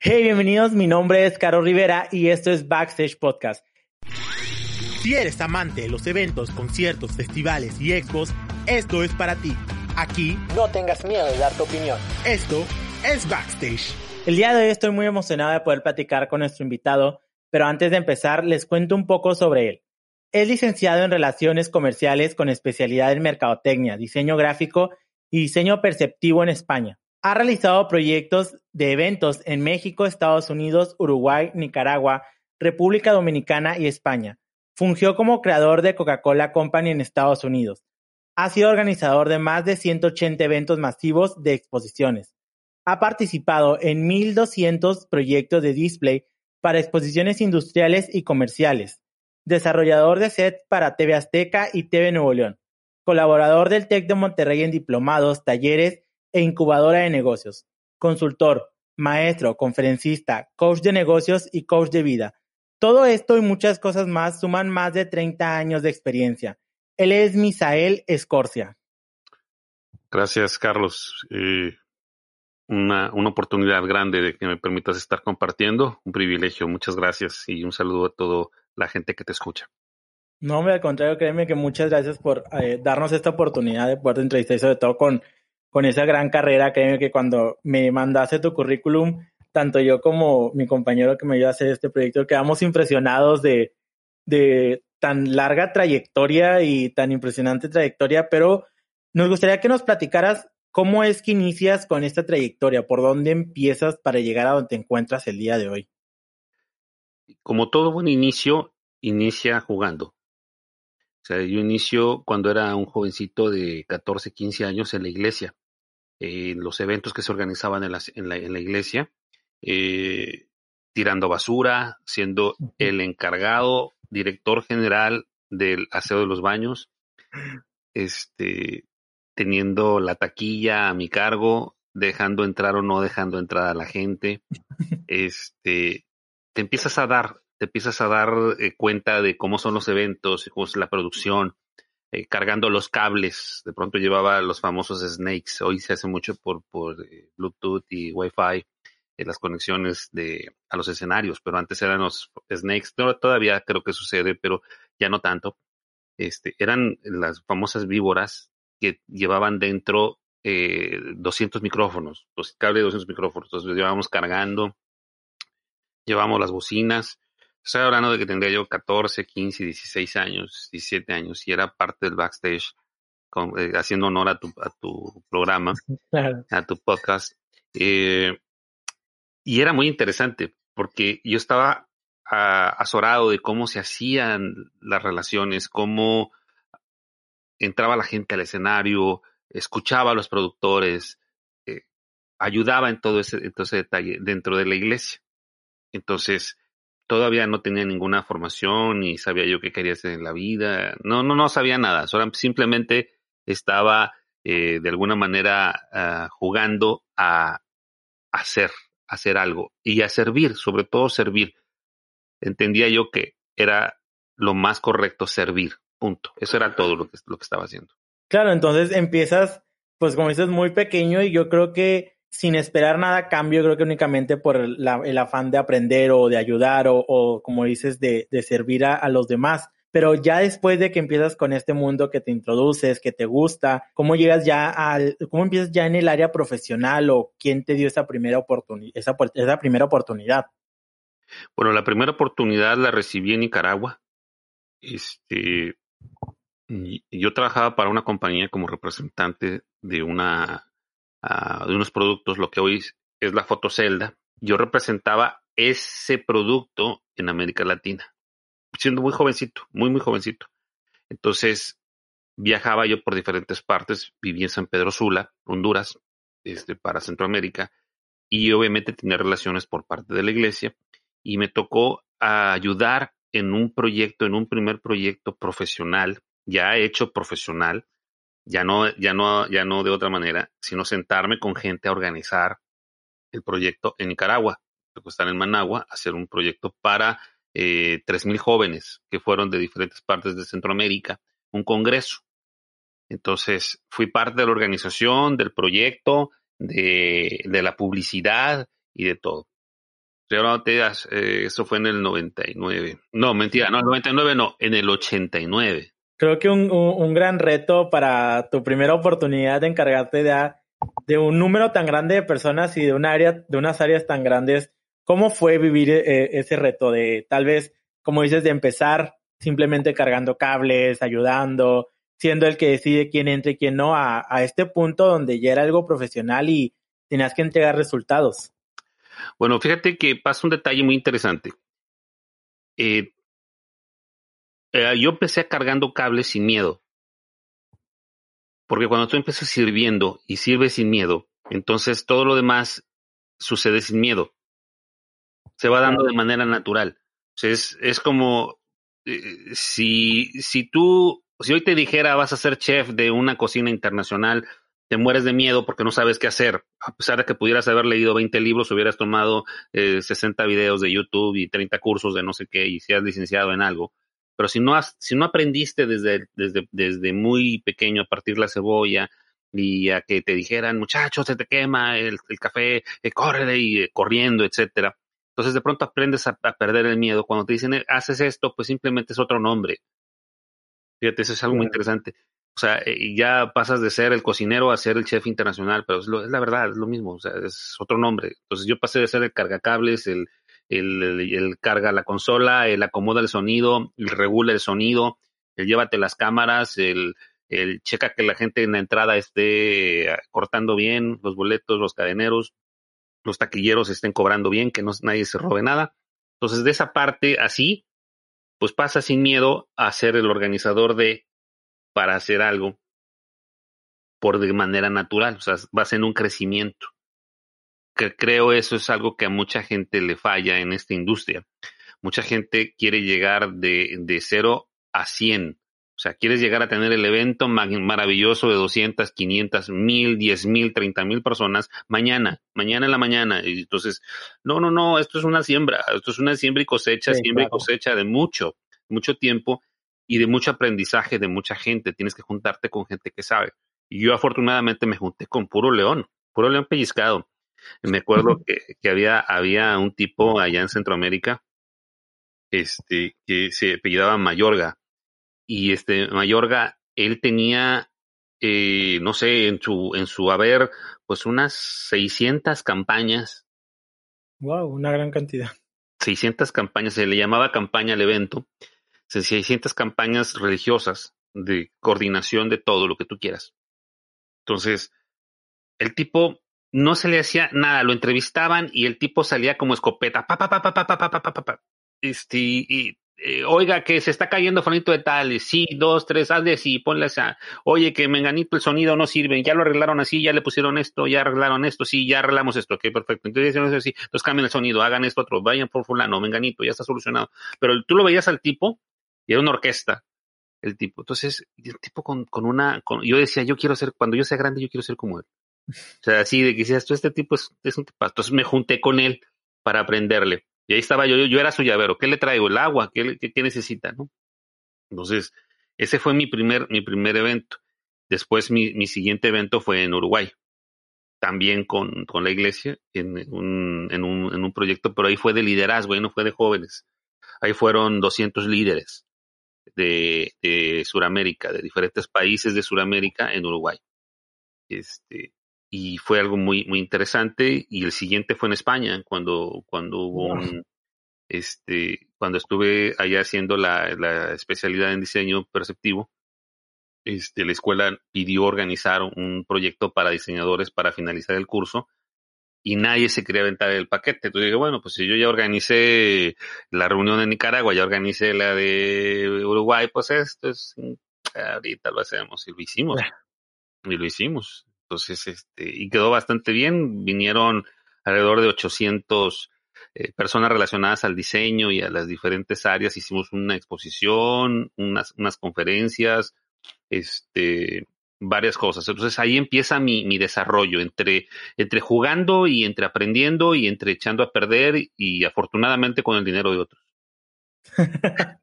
Hey, bienvenidos. Mi nombre es Caro Rivera y esto es Backstage Podcast. Si eres amante de los eventos, conciertos, festivales y expos, esto es para ti. Aquí No tengas miedo de dar tu opinión. Esto es Backstage. El día de hoy estoy muy emocionado de poder platicar con nuestro invitado, pero antes de empezar les cuento un poco sobre él. Es licenciado en Relaciones Comerciales con especialidad en Mercadotecnia, Diseño Gráfico y Diseño Perceptivo en España. Ha realizado proyectos de eventos en México, Estados Unidos, Uruguay, Nicaragua, República Dominicana y España. Fungió como creador de Coca-Cola Company en Estados Unidos. Ha sido organizador de más de 180 eventos masivos de exposiciones. Ha participado en 1.200 proyectos de display para exposiciones industriales y comerciales. Desarrollador de set para TV Azteca y TV Nuevo León. Colaborador del TEC de Monterrey en diplomados, talleres e incubadora de negocios, consultor, maestro, conferencista, coach de negocios y coach de vida. Todo esto y muchas cosas más suman más de 30 años de experiencia. Él es Misael Escorcia. Gracias, Carlos. Eh, una, una oportunidad grande de que me permitas estar compartiendo. Un privilegio. Muchas gracias y un saludo a toda la gente que te escucha. No, al contrario, créeme que muchas gracias por eh, darnos esta oportunidad de poder entrevistar y sobre todo con, con esa gran carrera. Créeme que cuando me mandaste tu currículum, tanto yo como mi compañero que me ayudó a hacer este proyecto, quedamos impresionados de, de tan larga trayectoria y tan impresionante trayectoria, pero nos gustaría que nos platicaras cómo es que inicias con esta trayectoria, por dónde empiezas para llegar a donde te encuentras el día de hoy. Como todo buen inicio, inicia jugando. O sea, yo inicio cuando era un jovencito de 14, 15 años en la iglesia, en los eventos que se organizaban en la, en la, en la iglesia, eh, tirando basura, siendo el encargado, director general del aseo de los baños, este, teniendo la taquilla a mi cargo, dejando entrar o no dejando entrar a la gente, este, te empiezas a dar te empiezas a dar eh, cuenta de cómo son los eventos, cómo es la producción, eh, cargando los cables. De pronto llevaba los famosos snakes. Hoy se hace mucho por, por eh, Bluetooth y Wi-Fi, las conexiones de, a los escenarios, pero antes eran los snakes. todavía creo que sucede, pero ya no tanto. Este, eran las famosas víboras que llevaban dentro 200 micrófonos, los cables de 200 micrófonos. Entonces llevábamos cargando, llevamos las bocinas, Estoy hablando de que tendría yo 14, 15, 16 años, 17 años y era parte del backstage con, eh, haciendo honor a tu, a tu programa, claro. a tu podcast. Eh, y era muy interesante porque yo estaba uh, azorado de cómo se hacían las relaciones, cómo entraba la gente al escenario, escuchaba a los productores, eh, ayudaba en todo ese, en todo ese detalle dentro de la iglesia. Entonces, todavía no tenía ninguna formación ni sabía yo qué quería hacer en la vida. No, no, no sabía nada. simplemente estaba eh, de alguna manera uh, jugando a hacer, hacer algo y a servir, sobre todo servir. Entendía yo que era lo más correcto servir. Punto. Eso era todo lo que, lo que estaba haciendo. Claro, entonces empiezas, pues como dices, muy pequeño y yo creo que sin esperar nada a cambio, creo que únicamente por el, afán de aprender o de ayudar o, como dices, de, servir a, los demás. Pero ya después de que empiezas con este mundo que te introduces, que te gusta, ¿cómo llegas ya al, cómo empiezas ya en el área profesional o quién te dio esa primera oportunidad, esa primera oportunidad? Bueno, la primera oportunidad la recibí en Nicaragua. Este, yo trabajaba para una compañía como representante de una de unos productos, lo que hoy es la fotocelda, yo representaba ese producto en América Latina, siendo muy jovencito, muy, muy jovencito. Entonces, viajaba yo por diferentes partes, viví en San Pedro Sula, Honduras, este, para Centroamérica, y obviamente tener relaciones por parte de la iglesia y me tocó ayudar en un proyecto, en un primer proyecto profesional, ya hecho profesional, ya no, ya no, ya no de otra manera, sino sentarme con gente a organizar el proyecto en Nicaragua, estar en Managua, hacer un proyecto para eh, 3.000 jóvenes que fueron de diferentes partes de Centroamérica, un congreso. Entonces, fui parte de la organización, del proyecto, de, de la publicidad y de todo. Eh, eso fue en el 99. No, mentira, no, el 99 no, en el 89. Creo que un, un, gran reto para tu primera oportunidad de encargarte de, de un número tan grande de personas y de un área, de unas áreas tan grandes. ¿Cómo fue vivir eh, ese reto de tal vez, como dices, de empezar simplemente cargando cables, ayudando, siendo el que decide quién entra y quién no, a, a este punto donde ya era algo profesional y tenías que entregar resultados? Bueno, fíjate que pasa un detalle muy interesante. Eh, eh, yo empecé cargando cables sin miedo. Porque cuando tú empiezas sirviendo y sirves sin miedo, entonces todo lo demás sucede sin miedo. Se va dando de manera natural. es, es como eh, si, si tú, si hoy te dijera vas a ser chef de una cocina internacional, te mueres de miedo porque no sabes qué hacer. A pesar de que pudieras haber leído 20 libros, hubieras tomado eh, 60 videos de YouTube y 30 cursos de no sé qué y seas licenciado en algo. Pero si no, has, si no aprendiste desde, desde, desde muy pequeño a partir la cebolla y a que te dijeran, muchachos, se te quema el, el café, eh, córrele y eh, corriendo, etcétera. Entonces de pronto aprendes a, a, perder el miedo. Cuando te dicen, haces esto, pues simplemente es otro nombre. Fíjate, eso es algo muy interesante. O sea, eh, ya pasas de ser el cocinero a ser el chef internacional, pero es, lo, es la verdad, es lo mismo, o sea, es otro nombre. Entonces yo pasé de ser el cargacables, el, el carga la consola, el acomoda el sonido, el regula el sonido, el llévate las cámaras, el checa que la gente en la entrada esté cortando bien los boletos, los cadeneros, los taquilleros estén cobrando bien, que no, nadie se robe nada. Entonces, de esa parte así, pues pasa sin miedo a ser el organizador de para hacer algo por de manera natural, o sea, vas en un crecimiento. Que creo eso es algo que a mucha gente le falla en esta industria. Mucha gente quiere llegar de, de cero a 100. O sea, quieres llegar a tener el evento maravilloso de 200, 500, 1000, 10 mil, 30 mil personas mañana, mañana en la mañana. Y entonces, no, no, no, esto es una siembra, esto es una siembra y cosecha, sí, siembra claro. y cosecha de mucho, mucho tiempo y de mucho aprendizaje de mucha gente. Tienes que juntarte con gente que sabe. Y yo afortunadamente me junté con puro león, puro león pellizcado. Me acuerdo que, que había, había un tipo allá en Centroamérica este, que se apellidaba Mayorga. Y este Mayorga, él tenía, eh, no sé, en su, en su haber, pues unas 600 campañas. Wow, una gran cantidad. 600 campañas, se le llamaba campaña al evento 600 campañas religiosas de coordinación de todo lo que tú quieras. Entonces, el tipo no se le hacía nada, lo entrevistaban y el tipo salía como escopeta, pa, pa, pa, pa, pa, pa, pa, pa, pa. Este, y, eh, oiga, que se está cayendo Fonito de tal, sí, dos, tres, hazle así, ponle así, oye, que menganito el sonido no sirve, ya lo arreglaron así, ya le pusieron esto, ya arreglaron esto, sí, ya arreglamos esto, ok, perfecto, entonces así, entonces cambien el sonido, hagan esto otro, vayan por fulano, menganito, ya está solucionado, pero tú lo veías al tipo y era una orquesta el tipo. Entonces, el tipo con, con una, con, yo decía, yo quiero ser, cuando yo sea grande, yo quiero ser como él. O sea, así de que decías, tú, este tipo es, un tipo. Entonces me junté con él para aprenderle. Y ahí estaba yo, yo, yo era su llavero. ¿Qué le traigo? El agua, ¿qué, qué, qué necesita? ¿no? Entonces, ese fue mi primer, mi primer evento. Después mi, mi siguiente evento fue en Uruguay. También con, con la iglesia, en un, en, un, en un proyecto, pero ahí fue de liderazgo, ahí no fue de jóvenes. Ahí fueron 200 líderes de, de Sudamérica, de diferentes países de Sudamérica en Uruguay. Este, y fue algo muy, muy interesante. Y el siguiente fue en España, cuando, cuando hubo un, este, cuando estuve allá haciendo la, la especialidad en diseño perceptivo. Este, la escuela pidió organizar un proyecto para diseñadores para finalizar el curso y nadie se quería aventar el paquete. Entonces dije, bueno, pues si yo ya organicé la reunión en Nicaragua, ya organicé la de Uruguay, pues esto es, ahorita lo hacemos y lo hicimos. Y lo hicimos. Entonces, este, y quedó bastante bien. Vinieron alrededor de 800 eh, personas relacionadas al diseño y a las diferentes áreas. Hicimos una exposición, unas, unas conferencias, este, varias cosas. Entonces ahí empieza mi, mi desarrollo entre, entre jugando y entre aprendiendo y entre echando a perder y afortunadamente con el dinero de otros.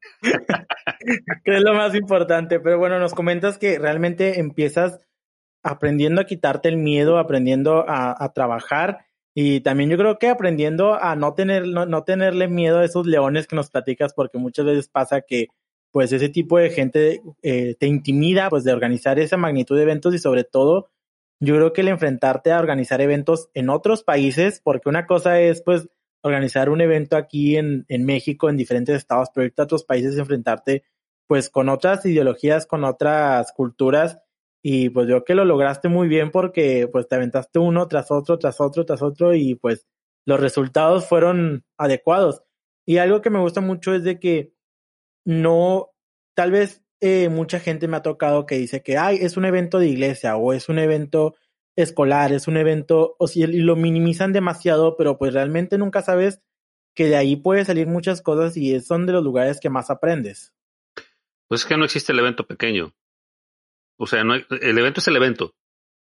que es lo más importante, pero bueno, nos comentas que realmente empiezas aprendiendo a quitarte el miedo, aprendiendo a, trabajar y también yo creo que aprendiendo a no, tener, no tenerle miedo a esos leones que nos platicas, porque muchas veces pasa que pues ese tipo de gente eh, te intimida pues de organizar esa magnitud de eventos y sobre todo yo creo que el enfrentarte a organizar eventos en otros países, porque una cosa es pues organizar un evento aquí en, en México, en diferentes estados, pero irte a otros países enfrentarte pues con otras ideologías, con otras culturas y pues yo que lo lograste muy bien porque pues te aventaste uno tras otro, tras otro, tras otro y pues los resultados fueron adecuados. Y algo que me gusta mucho es de que no, tal vez eh, mucha gente me ha tocado que dice que, ay, es un evento de iglesia o es un evento escolar, es un evento, o si lo minimizan demasiado, pero pues realmente nunca sabes que de ahí puede salir muchas cosas y son de los lugares que más aprendes. Pues es que no existe el evento pequeño. O sea, no, el evento es el evento.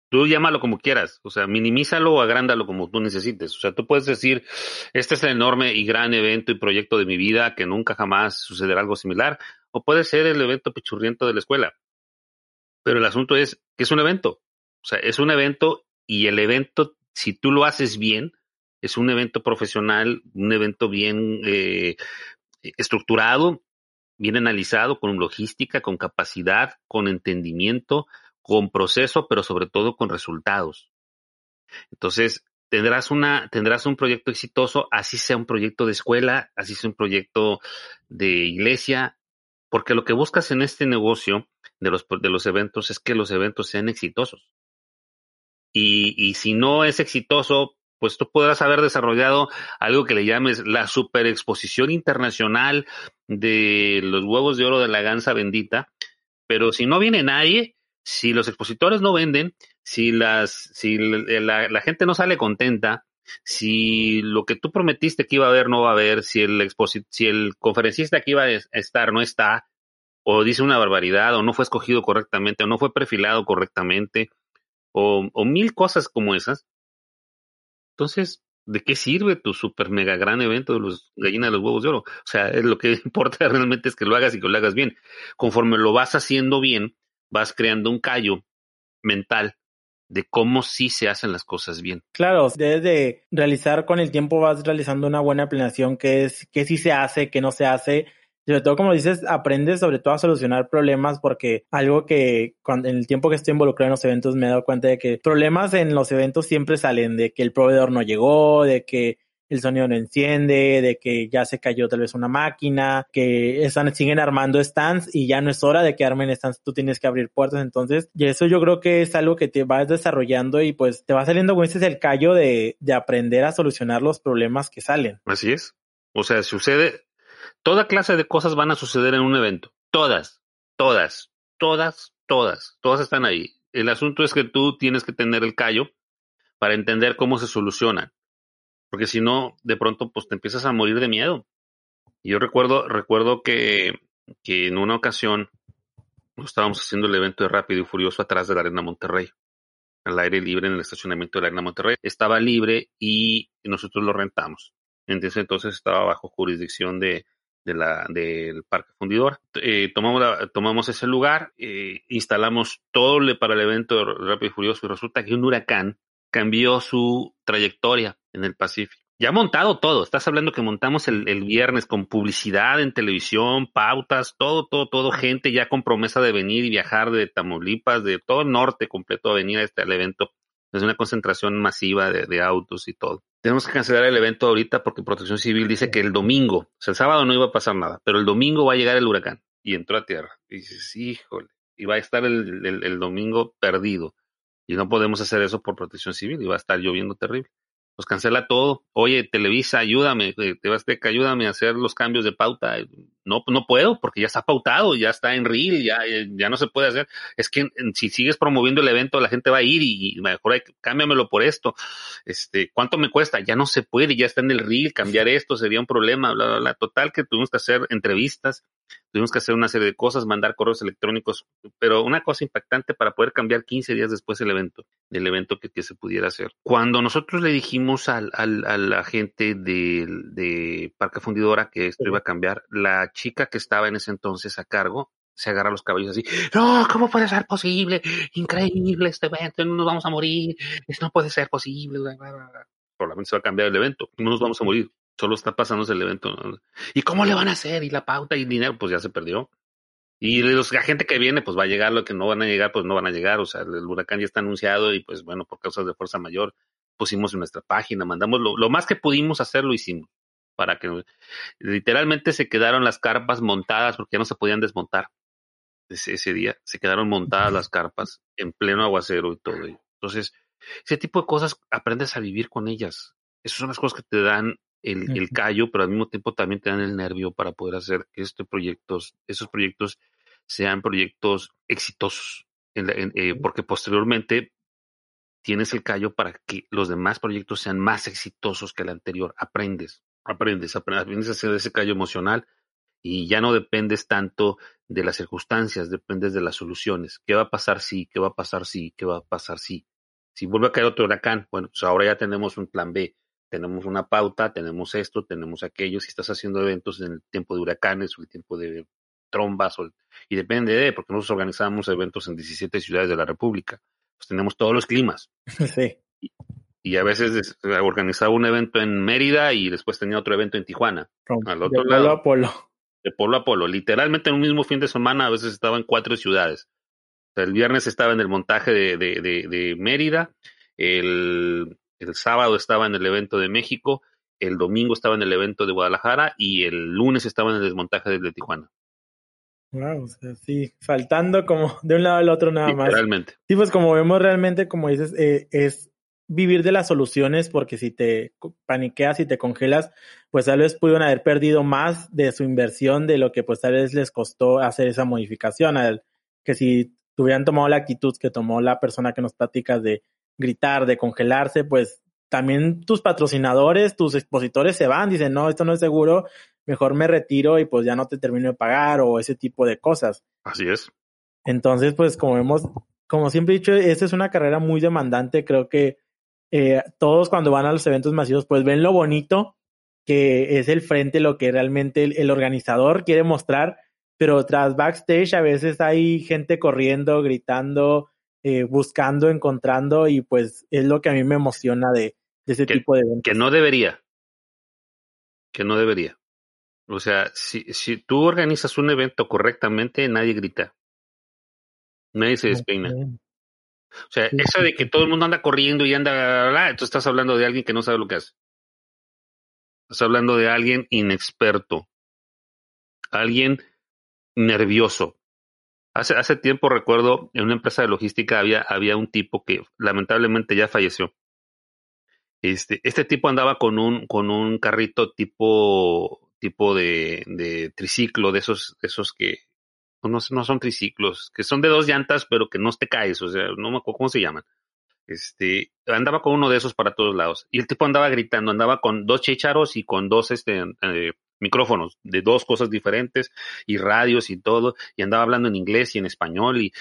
Tú llámalo como quieras, o sea, minimízalo o agrándalo como tú necesites. O sea, tú puedes decir, este es el enorme y gran evento y proyecto de mi vida, que nunca jamás sucederá algo similar, o puede ser el evento pichurriento de la escuela. Pero el asunto es que es un evento. O sea, es un evento y el evento, si tú lo haces bien, es un evento profesional, un evento bien eh, estructurado, bien analizado, con logística, con capacidad, con entendimiento, con proceso, pero sobre todo con resultados. Entonces, tendrás una, tendrás un proyecto exitoso, así sea un proyecto de escuela, así sea un proyecto de iglesia, porque lo que buscas en este negocio de los, de los eventos es que los eventos sean exitosos. Y, y si no es exitoso, pues tú podrás haber desarrollado algo que le llames la superexposición internacional de los huevos de oro de la ganza bendita, pero si no viene nadie, si los expositores no venden, si las, si la, gente no sale contenta, si lo que tú prometiste que iba a haber no va a haber, si el si el conferencista que iba a estar no está, o dice una barbaridad, o no fue escogido correctamente, o no fue perfilado correctamente, o, o mil cosas como esas. Entonces, ¿de qué sirve tu super mega gran evento de los gallinas de los huevos de oro? O sea, lo que importa realmente es que lo hagas y que lo hagas bien. Conforme lo vas haciendo bien, vas creando un callo mental de cómo sí se hacen las cosas bien. Claro, debes de realizar con el tiempo, vas realizando una buena planeación, que es, qué sí se hace, qué no se hace. Sobre todo, como dices, aprendes sobre todo a solucionar problemas porque algo que cuando, en el tiempo que estoy involucrado en los eventos me he dado cuenta de que problemas en los eventos siempre salen, de que el proveedor no llegó, de que el sonido no enciende, de que ya se cayó tal vez una máquina, que están, siguen armando stands y ya no es hora de que armen stands, tú tienes que abrir puertas. Entonces, y eso yo creo que es algo que te vas desarrollando y pues te va saliendo, como dices, el callo de, de aprender a solucionar los problemas que salen. Así es. O sea, sucede, toda clase de cosas van a suceder en un evento. Todas, todas, todas, todas, todas están ahí. El asunto es que tú tienes que tener el callo para entender cómo se solucionan porque si no, de pronto, pues te empiezas a morir de miedo. Yo recuerdo, recuerdo que, que en una ocasión estábamos haciendo el evento de Rápido y Furioso atrás de la Arena Monterrey, al aire libre en el estacionamiento de la Arena Monterrey. Estaba libre y nosotros lo rentamos. Entonces, entonces estaba bajo jurisdicción de, de la, del Parque Fundidor. Eh, tomamos, tomamos ese lugar, eh, instalamos todo para el evento de Rápido y Furioso y resulta que un huracán cambió su trayectoria en el Pacífico. Ya montado todo, estás hablando que montamos el, viernes con publicidad en televisión, pautas, todo, todo, todo, gente ya con promesa de venir y viajar de Tamaulipas, de todo el norte completo a venir a este al evento. Es una concentración masiva de, autos y todo. Tenemos que cancelar el evento ahorita porque Protección Civil dice que el domingo, o sea, el sábado no iba a pasar nada, pero el domingo va a llegar el huracán y entró a tierra. Y dices, híjole, y va a estar el, el domingo perdido. Y no podemos hacer eso por protección civil y va a estar lloviendo terrible. Pues cancela todo. Oye, Televisa, ayúdame, eh, Tebasteca, ayúdame a hacer los cambios de pauta. No, no puedo porque ya está pautado, ya está en reel, ya, ya no se puede hacer. Es que si sigues promoviendo el evento, la gente va a ir y, mejor hay, cámbiamelo por esto. Este, ¿cuánto me cuesta? Ya no se puede, ya está en el reel, cambiar esto sería un problema, bla, bla, bla. Total que tuvimos que hacer entrevistas, tuvimos que hacer una serie de cosas, mandar correos electrónicos, pero una cosa impactante para poder cambiar 15 días después el evento, del evento que, que se pudiera hacer. Cuando nosotros le dijimos al, al, a la gente de, de Parque Fundidora que esto iba a cambiar, la chica que estaba en ese entonces a cargo se agarra los cabellos así, no, ¿cómo puede ser posible? Increíble este evento, no nos vamos a morir, esto no puede ser posible. Probablemente se va a cambiar el evento, no nos vamos a morir, solo está pasándose el evento. ¿Y cómo le van a hacer? Y la pauta y el dinero, pues ya se perdió. Y la gente que viene, pues va a llegar, lo que no van a llegar, pues no van a llegar. O sea, el huracán ya está anunciado y pues bueno, por causas de fuerza mayor, pusimos en nuestra página, mandamos lo, lo más que pudimos hacer, lo hicimos. Para que literalmente se quedaron las carpas montadas porque ya no se podían desmontar ese, ese día. Se quedaron montadas las carpas en pleno aguacero y todo. Entonces, ese tipo de cosas aprendes a vivir con ellas. Esas son las cosas que te dan el, el, callo, pero al mismo tiempo también te dan el nervio para poder hacer que estos proyectos, esos proyectos sean proyectos exitosos. En en, eh, porque posteriormente tienes el callo para que los demás proyectos sean más exitosos que el anterior. Aprendes, aprendes, aprendes a hacer ese callo emocional y ya no dependes tanto de las circunstancias, dependes de las soluciones. ¿Qué va a pasar si? ¿Qué va a pasar si? ¿Qué va a pasar si? Si vuelve a caer otro huracán, bueno, pues ahora ya tenemos un plan B, tenemos una pauta, tenemos esto, tenemos aquello. Si estás haciendo eventos en el tiempo de huracanes o el tiempo de trombas, y depende de, porque nosotros organizamos eventos en 17 ciudades de la República, pues tenemos todos los climas. Sí. Y, a veces organizaba un evento en Mérida y después tenía otro evento en Tijuana. Al otro de lado. Polo a polo. De polo a polo. Literalmente en un mismo fin de semana a veces estaba en cuatro ciudades. O sea, el viernes estaba en el montaje de, de, de, de Mérida, el, el sábado estaba en el evento de México, el domingo estaba en el evento de Guadalajara y el lunes estaba en el desmontaje de Tijuana. Wow, o sea, sí, saltando como de un lado al otro nada más. Realmente. Sí, pues como vemos realmente, como dices, eh, es vivir de las soluciones porque si te paniqueas y te congelas, pues tal vez pudieron haber perdido más de su inversión de lo que pues tal vez les costó hacer esa modificación. Al, que si tuvieran tomado la actitud que tomó la persona que nos platicas de gritar, de congelarse, pues también tus patrocinadores, tus expositores se van, dicen, no, esto no es seguro, mejor me retiro y pues ya no te termino de pagar o ese tipo de cosas. Así es. Entonces, pues como vemos, como siempre he dicho, esta es una carrera muy demandante, creo que eh, todos cuando van a los eventos masivos, pues ven lo bonito que es el frente, lo que realmente el, el organizador quiere mostrar, pero tras backstage a veces hay gente corriendo, gritando, eh, buscando, encontrando y pues es lo que a mí me emociona de, de ese que, tipo de eventos. Que no debería. Que no debería. O sea, si, si tú organizas un evento correctamente, nadie grita. Nadie se despeina. Okay. O sea, eso de que todo el mundo anda corriendo y anda, tú estás hablando de alguien que no sabe lo que hace. Estás hablando de alguien inexperto. Alguien nervioso. Hace, hace tiempo recuerdo en una empresa de logística había, había un tipo que lamentablemente ya falleció. Este, este tipo andaba con un, con un carrito tipo, tipo de, de triciclo, de esos, de esos que no, no son triciclos, que son de dos llantas, pero que no te caes, o sea, no me acuerdo cómo se llaman. Este, andaba con uno de esos para todos lados. Y el tipo andaba gritando, andaba con dos chicharos y con dos, este, eh, micrófonos de dos cosas diferentes y radios y todo, y andaba hablando en inglés y en español y,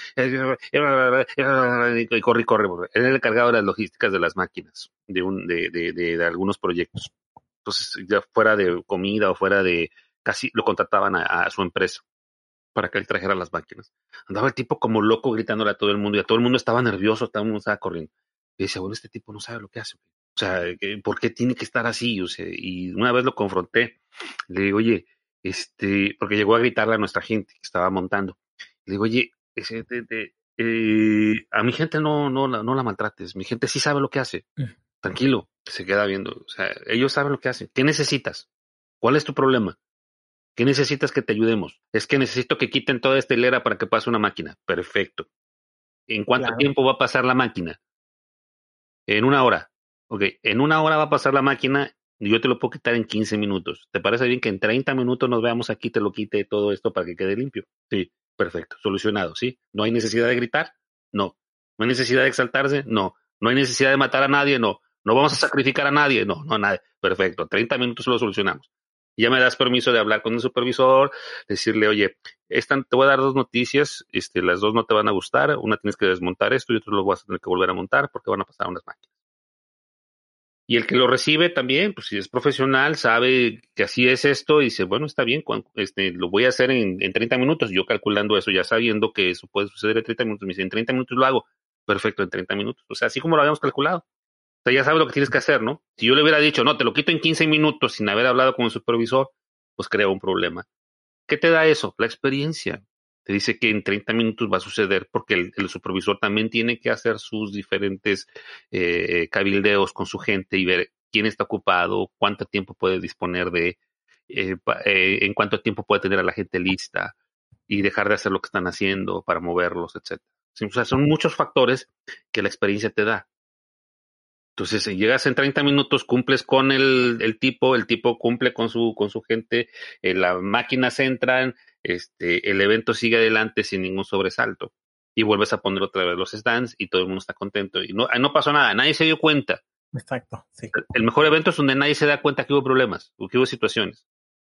y corre, corre, era el encargado de las logísticas de las máquinas de, un, de, de, de, de algunos proyectos. Entonces, ya fuera de comida o fuera de, casi lo contrataban a, a su empresa para que él trajera las máquinas. Andaba el tipo como loco gritándole a todo el mundo y a todo el mundo estaba nervioso, todo el mundo estaba corriendo. Y dice, bueno, este tipo no sabe lo que hace. O sea, ¿por qué tiene que estar así? O sea, y una vez lo confronté, le digo, oye, este, porque llegó a gritarle a nuestra gente que estaba montando. Le digo, oye, ese, de, de, eh, a mi gente no, no, no la maltrates, mi gente sí sabe lo que hace. Tranquilo, se queda viendo. O sea, ellos saben lo que hacen. ¿Qué necesitas? ¿Cuál es tu problema? ¿Qué necesitas que te ayudemos? Es que necesito que quiten toda esta hilera para que pase una máquina. Perfecto. ¿En cuánto claro. tiempo va a pasar la máquina? En una hora. Ok, en una hora va a pasar la máquina yo te lo puedo quitar en 15 minutos. ¿Te parece bien que en 30 minutos nos veamos aquí, te lo quite todo esto para que quede limpio? Sí, perfecto, solucionado, ¿sí? ¿No hay necesidad de gritar? No. ¿No hay necesidad de exaltarse? No. ¿No hay necesidad de matar a nadie? No. ¿No vamos a sacrificar a nadie? No, no a nadie. Perfecto, 30 minutos lo solucionamos. Ya me das permiso de hablar con el supervisor, decirle, oye, esta, te voy a dar dos noticias, este, las dos no te van a gustar, una tienes que desmontar esto y otra lo vas a tener que volver a montar porque van a pasar unas máquinas. Y el que lo recibe también, pues si es profesional, sabe que así es esto y dice, bueno, está bien, este, lo voy a hacer en, en 30 minutos. Yo calculando eso, ya sabiendo que eso puede suceder en 30 minutos, me dice, en 30 minutos lo hago. Perfecto, en 30 minutos. O sea, así como lo habíamos calculado. Sea, ya sabes lo que tienes que hacer, ¿no? Si yo le hubiera dicho, no, te lo quito en 15 minutos sin haber hablado con el supervisor, pues crea un problema. ¿Qué te da eso? La experiencia te dice que en 30 minutos va a suceder porque el, supervisor también tiene que hacer sus diferentes eh, cabildeos con su gente y ver quién está ocupado, cuánto tiempo puede disponer de, eh, eh, en cuánto tiempo puede tener a la gente lista y dejar de hacer lo que están haciendo para moverlos, etc. O sea, son muchos factores que la experiencia te da. Entonces, llegas en 30 minutos, cumples con el, el, tipo, el tipo cumple con su, con su gente, las máquinas entran, este, el evento sigue adelante sin ningún sobresalto. Y vuelves a poner otra vez los stands y todo el mundo está contento. Y no, no pasó nada, nadie se dio cuenta. Exacto, sí. El mejor evento es donde nadie se da cuenta que hubo problemas, que hubo situaciones.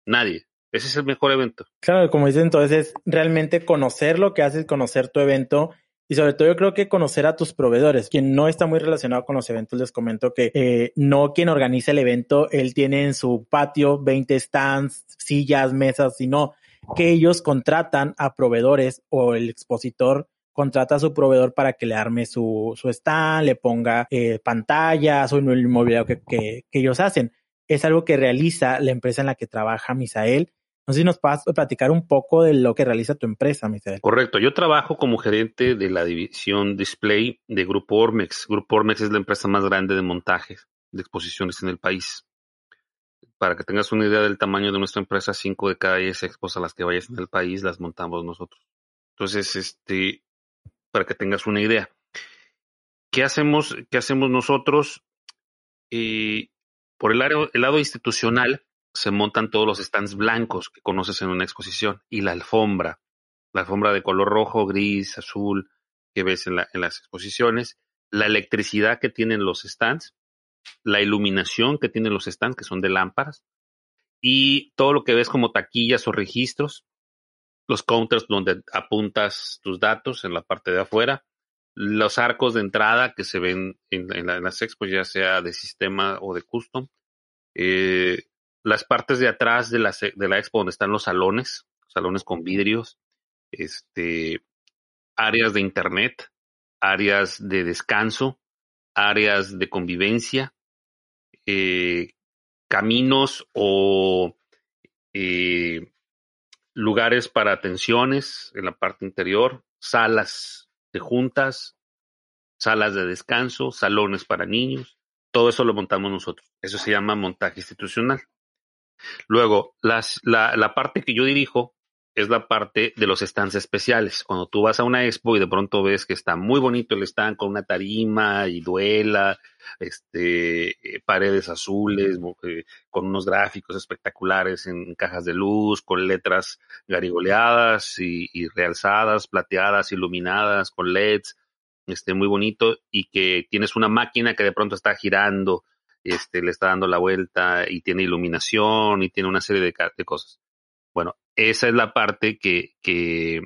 Nadie. Ese es el mejor evento. Claro, como dices, entonces es realmente conocer lo que haces, conocer tu evento y sobre todo yo creo que conocer a tus proveedores. Quien no está muy relacionado con los eventos, les comento que eh, no quien organiza el evento, él tiene en su patio 20 stands, sillas, mesas, sino que ellos contratan a proveedores o el expositor contrata a su proveedor para que le arme su, su stand, le ponga eh, pantallas o el inmobiliario que, que, que, ellos hacen. Es algo que realiza la empresa en la que trabaja Misael. No sé si nos puedes platicar un poco de lo que realiza tu empresa, Misael. Correcto. Yo trabajo como gerente de la división display de Grupo Ormex. Grupo Ormex es la empresa más grande de montajes de exposiciones en el país para que tengas una idea del tamaño de nuestra empresa, cinco de cada diez expos a las que vayas en el país las montamos nosotros. Entonces, este, para que tengas una idea. ¿Qué hacemos, qué hacemos nosotros? Eh, por el, el lado institucional se montan todos los stands blancos que conoces en una exposición y la alfombra, la alfombra de color rojo, gris, azul que ves en, la, las exposiciones, la electricidad que tienen los stands la iluminación que tienen los stands, que son de lámparas, y todo lo que ves como taquillas o registros, los counters donde apuntas tus datos en la parte de afuera, los arcos de entrada que se ven en, las expos, ya sea de sistema o de custom, eh, las partes de atrás de la, de la expo donde están los salones, salones con vidrios, este, áreas de internet, áreas de descanso, áreas de convivencia, eh, caminos o eh, lugares para atenciones en la parte interior, salas de juntas, salas de descanso, salones para niños, todo eso lo montamos nosotros. Eso se llama montaje institucional. Luego, las, la, parte que yo dirijo es la parte de los stands especiales. Cuando tú vas a una expo y de pronto ves que está muy bonito el stand con una tarima y duela, este, eh, paredes azules, eh, con unos gráficos espectaculares en cajas de luz, con letras garigoleadas y, realzadas, plateadas, iluminadas, con LEDs, este, muy bonito, y que tienes una máquina que de pronto está girando, este, le está dando la vuelta y tiene iluminación y tiene una serie de, cosas. Bueno, esa es la parte que, que,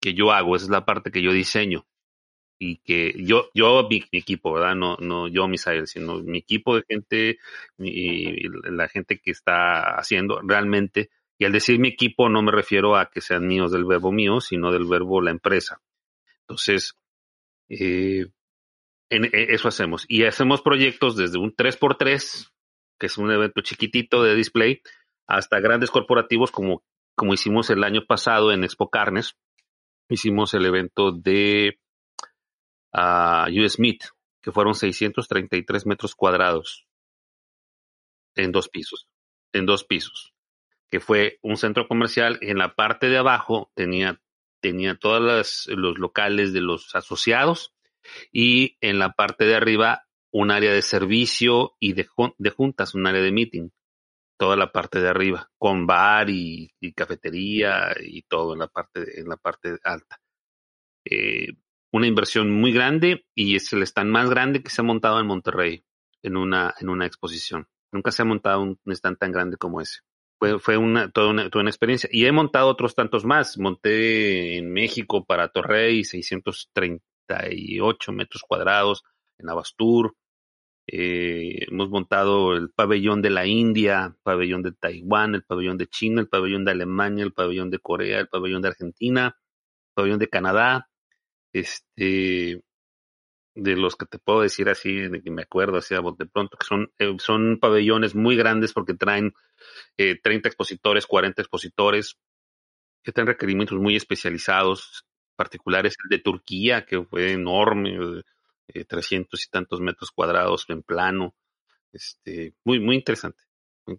que yo hago, esa es la parte que yo diseño y que yo, yo mi, equipo, ¿verdad? No, no yo, Misael, sino mi equipo de gente, y la gente que está haciendo realmente, y al decir mi equipo no me refiero a que sean míos del verbo mío, sino del verbo la empresa. Entonces, eh, en, e, eso hacemos. Y hacemos proyectos desde un 3x3, que es un evento chiquitito de display, hasta grandes corporativos como, como hicimos el año pasado en Expo Carnes. Hicimos el evento de uh, US Meat, que fueron 633 metros cuadrados en dos pisos, en dos pisos, que fue un centro comercial. En la parte de abajo tenía, tenía todos los locales de los asociados y en la parte de arriba un área de servicio y de, juntas, un área de meeting, toda la parte de arriba, con bar y, cafetería y todo en la parte, en la parte alta. Eh, una inversión muy grande y es el stand más grande que se ha montado en Monterrey en una, en una exposición. Nunca se ha montado un stand tan grande como ese. Fue, fue una, toda, una, toda una experiencia. Y he montado otros tantos más. Monté en México para Torrey 638 metros cuadrados, en Abastur. Eh, hemos montado el pabellón de la India, el pabellón de Taiwán, el pabellón de China, el pabellón de Alemania, el pabellón de Corea, el pabellón de Argentina, el pabellón de Canadá. Este, de los que te puedo decir así, de que me acuerdo así de pronto, que son, eh, son pabellones muy grandes porque traen eh, 30 expositores, 40 expositores, que tienen requerimientos muy especializados, particulares el de Turquía, que fue enorme, eh, 300 y tantos metros cuadrados en plano, este, muy, muy interesante.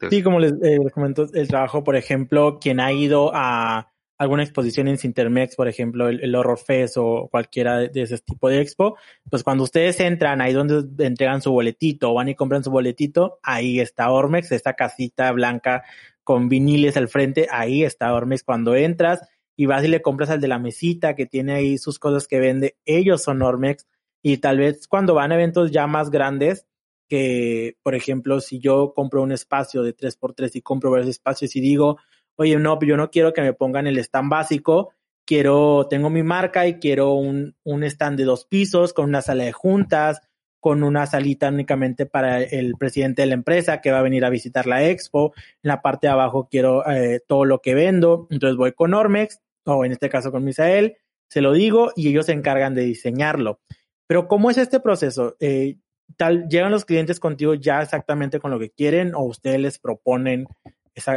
Sí, como les, eh, les comento, el trabajo, por ejemplo, quien ha ido a alguna exposición en Sintermex, por ejemplo, el, Horror Fest o cualquiera de, ese tipo de expo, pues cuando ustedes entran ahí donde entregan su boletito van y compran su boletito, ahí está Ormex, esta casita blanca con viniles al frente, ahí está Ormex cuando entras y vas y le compras al de la mesita que tiene ahí sus cosas que vende, ellos son Ormex y tal vez cuando van a eventos ya más grandes, que por ejemplo si yo compro un espacio de 3x3 y compro varios espacios y digo, oye, no, yo no quiero que me pongan el stand básico, quiero, tengo mi marca y quiero un, un stand de dos pisos con una sala de juntas, con una salita únicamente para el presidente de la empresa que va a venir a visitar la expo. En la parte de abajo quiero eh, todo lo que vendo. Entonces voy con Ormex, o en este caso con Misael, se lo digo y ellos se encargan de diseñarlo. Pero ¿cómo es este proceso? Eh, tal, ¿Llegan los clientes contigo ya exactamente con lo que quieren o ustedes les proponen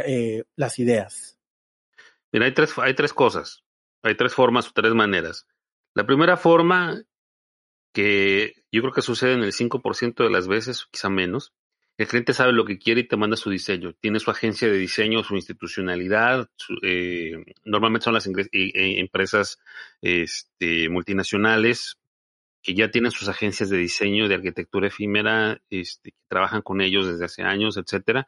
eh, las ideas? Mira, hay tres, hay tres cosas, hay tres formas o tres maneras. La primera forma, que yo creo que sucede en el 5% de las veces, quizá menos, el cliente sabe lo que quiere y te manda su diseño. Tiene su agencia de diseño, su institucionalidad. Eh, normalmente son las eh, empresas este, multinacionales que ya tienen sus agencias de diseño de arquitectura efímera, este, que trabajan con ellos desde hace años, etcétera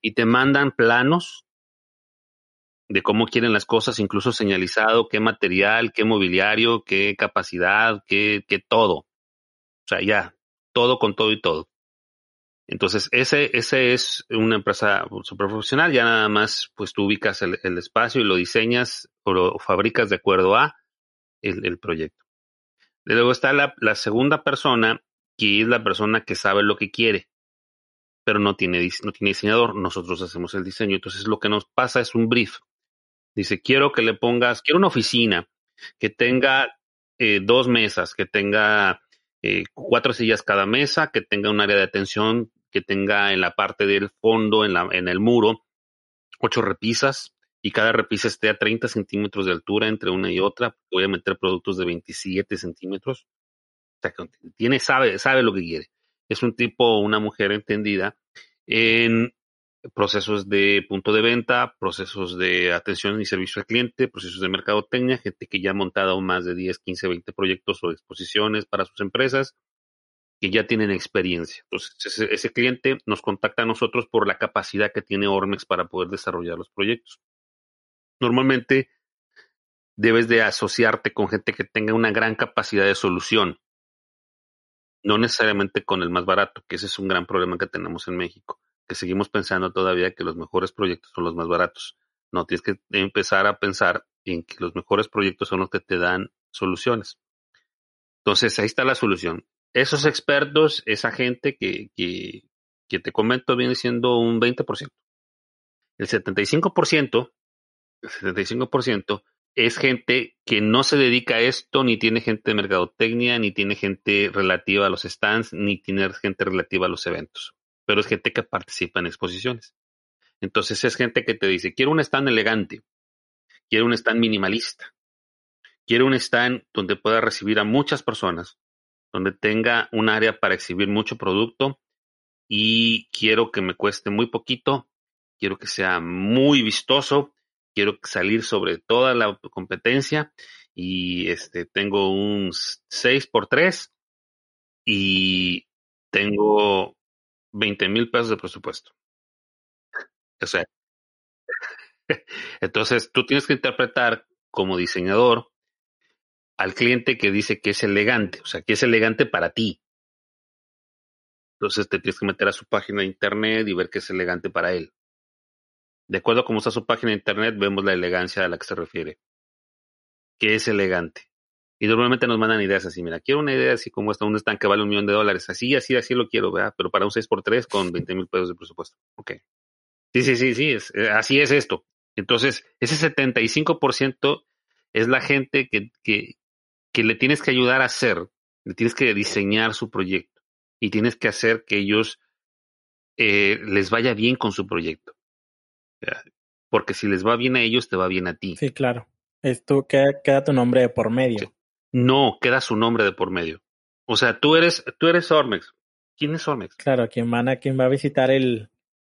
y te mandan planos de cómo quieren las cosas, incluso señalizado qué material, qué mobiliario, qué capacidad, qué, qué todo. O sea, ya, todo con todo y todo. Entonces, ese, ese es una empresa super profesional, ya nada más, pues tú ubicas el, espacio y lo diseñas o lo fabricas de acuerdo a el, el proyecto. Luego está la, segunda persona, que es la persona que sabe lo que quiere pero no tiene, no tiene diseñador, nosotros hacemos el diseño. Entonces lo que nos pasa es un brief. Dice, quiero que le pongas, quiero una oficina que tenga eh, dos mesas, que tenga eh, cuatro sillas cada mesa, que tenga un área de atención, que tenga en la parte del fondo, en, la, en el muro, ocho repisas y cada repisa esté a 30 centímetros de altura entre una y otra. Voy a meter productos de 27 centímetros. O sea, tiene, sabe, sabe lo que quiere es un tipo, una mujer entendida en procesos de punto de venta, procesos de atención y servicio al cliente, procesos de mercadotecnia, gente que ya ha montado más de 10, 15, 20 proyectos o exposiciones para sus empresas, que ya tienen experiencia. Entonces, ese, cliente nos contacta a nosotros por la capacidad que tiene Ormex para poder desarrollar los proyectos. Normalmente, debes de asociarte con gente que tenga una gran capacidad de solución no necesariamente con el más barato, que ese es un gran problema que tenemos en México, que seguimos pensando todavía que los mejores proyectos son los más baratos. No, tienes que empezar a pensar en que los mejores proyectos son los que te dan soluciones. Entonces, ahí está la solución. Esos expertos, esa gente que, que, te comento viene siendo un 20%. El 75%, el 75% es gente que no se dedica a esto, ni tiene gente de mercadotecnia, ni tiene gente relativa a los stands, ni tiene gente relativa a los eventos. Pero es gente que participa en exposiciones. Entonces es gente que te dice, quiero un stand elegante, quiero un stand minimalista, quiero un stand donde pueda recibir a muchas personas, donde tenga un área para exhibir mucho producto y quiero que me cueste muy poquito, quiero que sea muy vistoso quiero salir sobre toda la competencia y este tengo un 6 por 3 y Tengo 20 mil pesos de presupuesto. O sea, entonces tú tienes que interpretar como diseñador al cliente que dice que es elegante, o sea, que es elegante para ti. Entonces te tienes que meter a su página de internet y ver qué es elegante para él. De acuerdo a cómo está su página de internet, vemos la elegancia a la que se refiere. ¿Qué es elegante? Y normalmente nos mandan ideas así, mira, quiero una idea así como esta, un stand que vale un millón de dólares, así, así, así lo quiero, ¿verdad? Pero para un 6x3 con 20 mil pesos de presupuesto. Ok. Sí, sí, sí, sí, es, eh, así es esto. Entonces, ese 75% es la gente que, que, que le tienes que ayudar a hacer, le tienes que diseñar su proyecto y tienes que hacer que ellos eh, les vaya bien con su proyecto. Porque si les va bien a ellos, te va bien a ti. Sí, claro. Esto queda, queda tu nombre de por medio. No, queda su nombre de por medio. O sea, tú eres, tú eres Ormex. ¿Quién es Ormex? Claro, quien van a quien va a visitar el,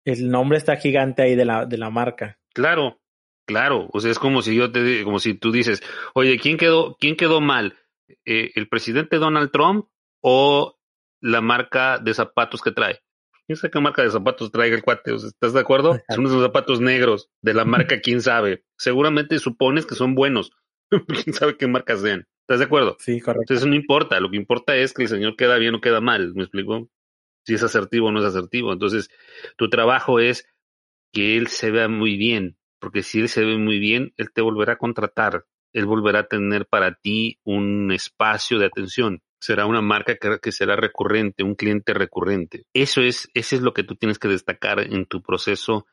el nombre está gigante ahí de la, de la marca. Claro, claro. O sea, es como si yo te, como si tú dices, oye, ¿quién quedó, quién quedó mal? Eh, ¿El presidente Donald Trump o la marca de zapatos que trae? ¿Quién sabe qué marca de zapatos traiga el cuate? ¿Estás de acuerdo? Son unos zapatos negros de la marca, quién sabe. Seguramente supones que son buenos. quién sabe qué marcas sean. ¿Estás de acuerdo? Sí, correcto. Entonces no importa. Lo que importa es que el señor queda bien o queda mal. ¿Me explico? Si es asertivo o no es asertivo. Entonces, tu trabajo es que él se vea muy bien. Porque si él se ve muy bien, él te volverá a contratar. Él volverá a tener para ti un espacio de atención será una marca que, será recurrente, un cliente recurrente. Eso es, eso es lo que tú tienes que destacar en tu proceso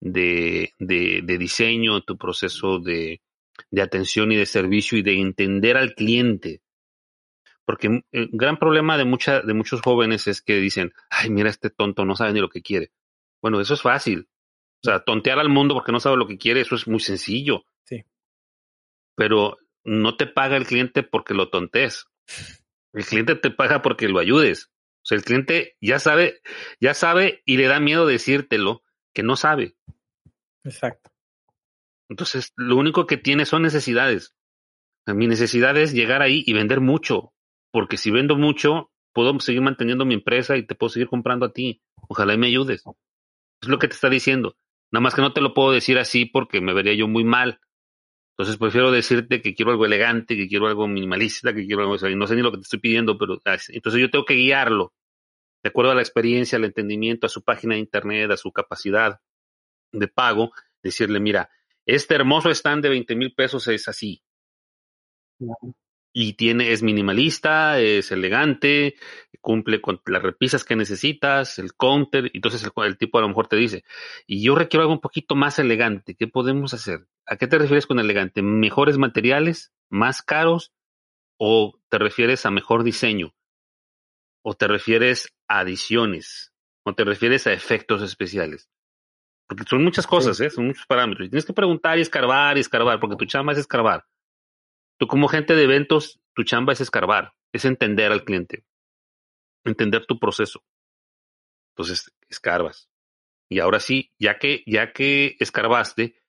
de, diseño, tu proceso de, de atención y de servicio y de entender al cliente. Porque un gran problema de, mucha, de muchos jóvenes es que dicen, ay, mira, este tonto no sabe ni lo que quiere. Bueno, eso es fácil. O sea, tontear al mundo porque no sabe lo que quiere, eso es muy sencillo. Sí. Pero no te paga el cliente porque lo tontes. El cliente te paga porque lo ayudes. O sea, el cliente ya sabe, ya sabe y le da miedo decírtelo que no sabe. Exacto. Entonces, lo único que tiene son necesidades. Mi necesidad es llegar ahí y vender mucho, porque si vendo mucho, puedo seguir manteniendo mi empresa y te puedo seguir comprando a ti. Ojalá y me ayudes. Es lo que te está diciendo. Nada más que no te lo puedo decir así porque me vería yo muy mal. Entonces prefiero decirte que quiero algo elegante, que quiero algo minimalista, que quiero algo, o no sé ni lo que te estoy pidiendo, pero ah, entonces yo tengo que guiarlo de acuerdo a la experiencia, al entendimiento, a su página de internet, a su capacidad de pago, decirle, mira, este hermoso stand de 20 mil pesos es así y tiene, es minimalista, es elegante, cumple con las repisas que necesitas, el counter, entonces el, tipo a lo mejor te dice, y yo requiero algo un poquito más elegante, ¿qué podemos hacer? ¿A qué te refieres con elegante? ¿Mejores materiales? ¿Más caros? ¿O te refieres a mejor diseño? ¿O te refieres a adiciones? ¿O te refieres a efectos especiales? Porque son muchas cosas, ¿eh? son muchos parámetros. Y tienes que preguntar y escarbar y escarbar, porque tu chamba es escarbar. Tú como gente de eventos, tu chamba es escarbar, es entender al cliente, entender tu proceso. Entonces, escarbas. Y ahora sí, ya que, ya que escarbaste,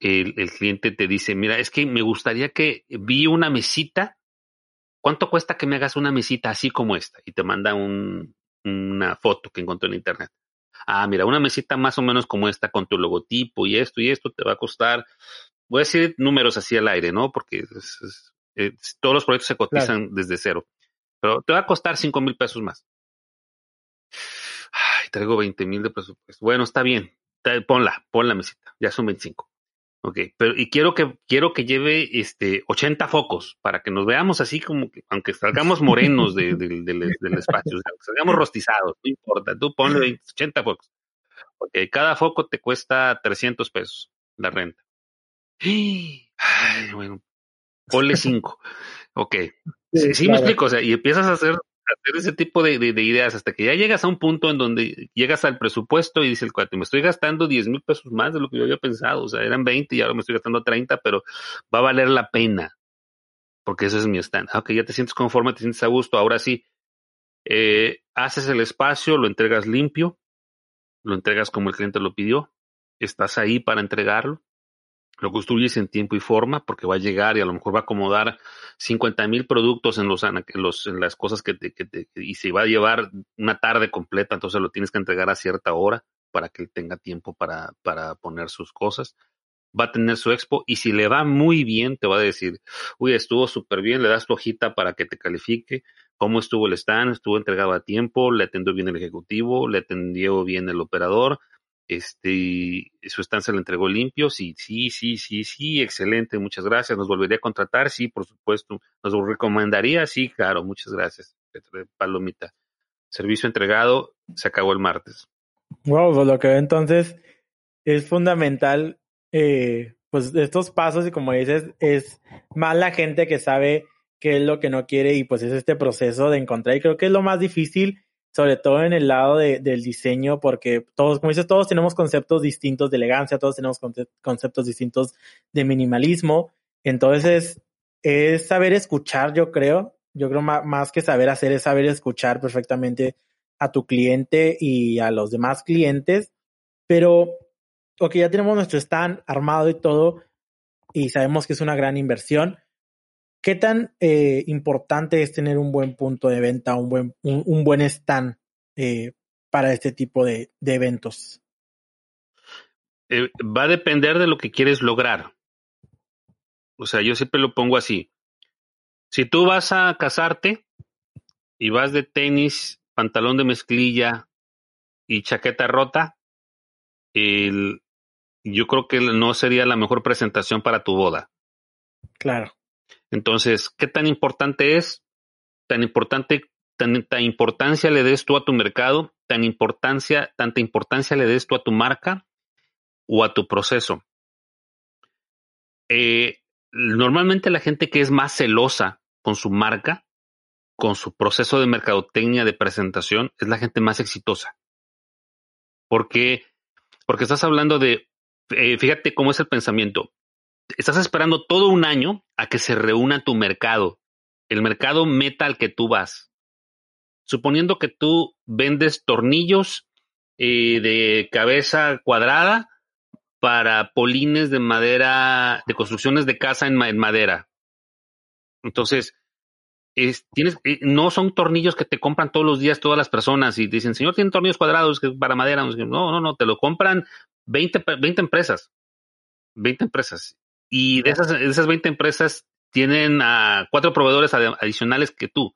el, cliente te dice, mira, es que me gustaría que vi una mesita. ¿Cuánto cuesta que me hagas una mesita así como esta? Y te manda un, una foto que encontró en internet. Ah, mira, una mesita más o menos como esta con tu logotipo y esto y esto te va a costar voy a decir números así al aire, ¿no? Porque eh, todos los proyectos se cotizan desde cero. Pero te va a costar cinco mil pesos más. Ay, traigo 20 mil de presupuesto. Bueno, está bien. Ponla, pon la mesita. Ya son 25. Ok, pero y quiero que quiero que lleve este 80 focos para que nos veamos así como que, aunque salgamos morenos de, del espacio, salgamos rostizados, no importa, tú ponle 80 focos. Ok, cada foco te cuesta 300 pesos la renta. Ay, bueno, ponle cinco. ok. Sí, me explico, o sea, y empiezas a hacer, hacer ese tipo de, de, ideas hasta que ya llegas a un punto en donde llegas al presupuesto y dice el cuate, me estoy gastando 10 mil pesos más de lo que yo había pensado, o sea, eran 20 y ahora me estoy gastando 30, pero va a valer la pena, porque eso es mi stand. Ah, ok, ya te sientes conforme, te sientes a gusto, ahora sí, eh, haces el espacio, lo entregas limpio, lo entregas como el cliente lo pidió, estás ahí para entregarlo, lo construyes en tiempo y forma porque va a llegar y a lo mejor va a acomodar 50 mil productos en, los, en, las cosas que te, y se va a llevar una tarde completa, entonces lo tienes que entregar a cierta hora para que él tenga tiempo para, para poner sus cosas. Va a tener su expo y si le va muy bien, te va a decir, uy, estuvo súper bien, le das tu hojita para que te califique, cómo estuvo el stand, estuvo entregado a tiempo, le atendió bien el ejecutivo, le atendió bien el operador, este, su stand se le entregó limpio, sí, sí, sí, sí, sí, excelente, muchas gracias, nos volvería a contratar, sí, por supuesto, nos lo recomendaría, sí, claro, muchas gracias, palomita. Servicio entregado, se acabó el martes. Wow, pues lo que entonces es fundamental, eh, pues estos pasos y como dices, es más la gente que sabe qué es lo que no quiere y pues es este proceso de encontrar y creo que es lo más difícil, sobre todo en el lado de, del diseño, porque todos, como dices, todos tenemos conceptos distintos de elegancia, todos tenemos conceptos distintos de minimalismo, entonces es saber escuchar, yo creo, yo creo más, que saber hacer es saber escuchar perfectamente a tu cliente y a los demás clientes, pero ok, ya tenemos nuestro stand armado y todo, y sabemos que es una gran inversión. ¿Qué tan eh, importante es tener un buen punto de venta, un buen, un, buen stand eh, para este tipo de, de eventos? Eh, va a depender de lo que quieres lograr. O sea, yo siempre lo pongo así. Si tú vas a casarte y vas de tenis pantalón de mezclilla y chaqueta rota, el, yo creo que no sería la mejor presentación para tu boda. Claro. Entonces, ¿qué tan importante es? Tan importante, tanta importancia le des tú a tu mercado, tan importancia, tanta importancia le des tú a tu marca o a tu proceso. Eh, normalmente la gente que es más celosa con su marca con su proceso de mercadotecnia de presentación es la gente más exitosa. Porque, porque estás hablando de, eh, fíjate cómo es el pensamiento. Estás esperando todo un año a que se reúna tu mercado, el mercado meta al que tú vas. Suponiendo que tú vendes tornillos eh, de cabeza cuadrada para polines de madera, de construcciones de casa en madera. Entonces, tienes, eh, no son tornillos que te compran todos los días todas las personas y dicen, señor, tiene tornillos cuadrados para madera. No, no, no, te lo compran 20, 20 empresas. 20 empresas. Y de esas, esas 20 empresas tienen a cuatro proveedores adicionales que tú.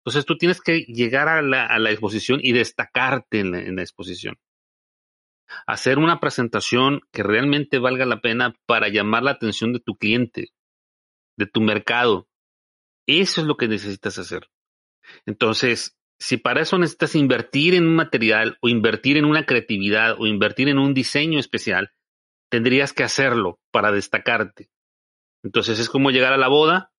Entonces tú tienes que llegar a la, a la exposición y destacarte en la, en la exposición. Hacer una presentación que realmente valga la pena para llamar la atención de tu cliente, de tu mercado, eso es lo que necesitas hacer. Entonces, si para eso necesitas invertir en un material o invertir en una creatividad o invertir en un diseño especial, tendrías que hacerlo para destacarte. Entonces es como llegar a la boda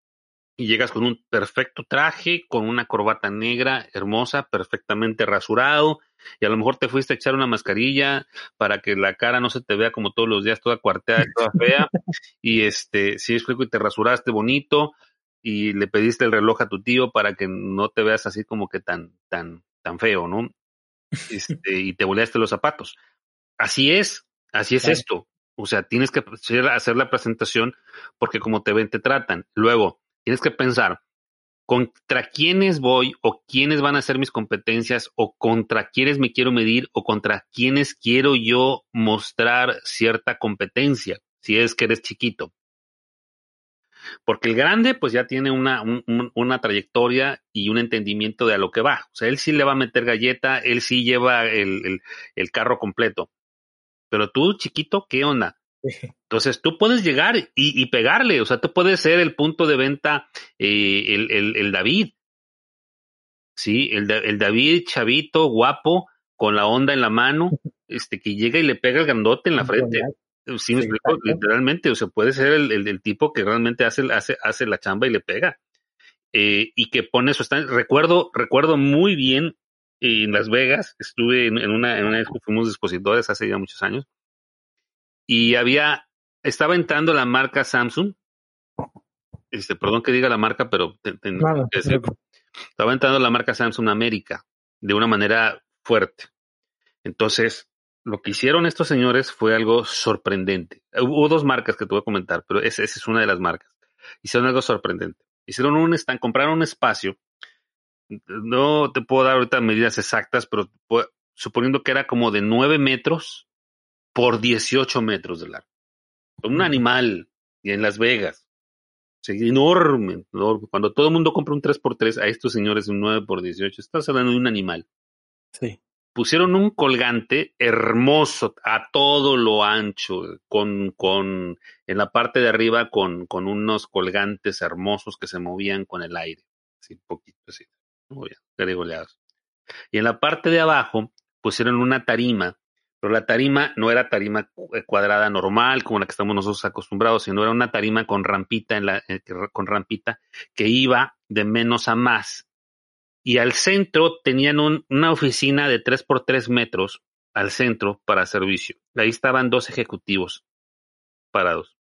y llegas con un perfecto traje, con una corbata negra hermosa, perfectamente rasurado, y a lo mejor te fuiste a echar una mascarilla para que la cara no se te vea como todos los días toda cuarteada y toda fea, y este, si explico, y te rasuraste bonito, y le pediste el reloj a tu tío para que no te veas así como que tan, tan, tan feo, ¿no? Este, y te boleaste los zapatos. Así es, así es esto. O sea, tienes que hacer la presentación porque como te ven, te tratan. Luego, tienes que pensar contra quiénes voy o quiénes van a ser mis competencias o contra quiénes me quiero medir o contra quiénes quiero yo mostrar cierta competencia, si es que eres chiquito. Porque el grande, pues ya tiene una, una trayectoria y un entendimiento de a lo que va. O sea, él sí le va a meter galleta, él sí lleva el, el, carro completo. Pero tú, chiquito, ¿qué onda? Entonces tú puedes llegar y, y, pegarle, o sea, tú puedes ser el punto de venta, eh, el, el, el, David. Sí, el, el David chavito, guapo, con la onda en la mano, este, que llega y le pega el grandote en la frente. Sí, me explico, literalmente, o sea, puede ser el, el, tipo que realmente hace, hace, hace la chamba y le pega. Eh, y que pone su stand. Recuerdo, recuerdo muy bien en Las Vegas, estuve en, una, en una fuimos expositores hace ya muchos años, y había, estaba entrando la marca Samsung, este, perdón que diga la marca, pero estaba entrando la marca Samsung América de una manera fuerte. Entonces, lo que hicieron estos señores fue algo sorprendente. Hubo dos marcas que te voy a comentar, pero esa, es una de las marcas. Hicieron algo sorprendente. Hicieron un stand, compraron un espacio. No te puedo dar ahorita medidas exactas, pero suponiendo que era como de 9 metros por 18 metros de largo. Un animal y en Las Vegas. enorme, Cuando todo el mundo compra un 3x3, a estos señores un 9 por 18, estás hablando de un animal. Sí pusieron un colgante hermoso a todo lo ancho, con, con en la parte de arriba con, con unos colgantes hermosos que se movían con el aire, así poquito así, Y en la parte de abajo pusieron una tarima, pero la tarima no era tarima cuadrada normal como la que estamos nosotros acostumbrados, sino era una tarima con rampita en la, eh, con rampita que iba de menos a más y al centro tenían una oficina de 3 por 3 metros al centro para servicio. Ahí estaban dos ejecutivos parados.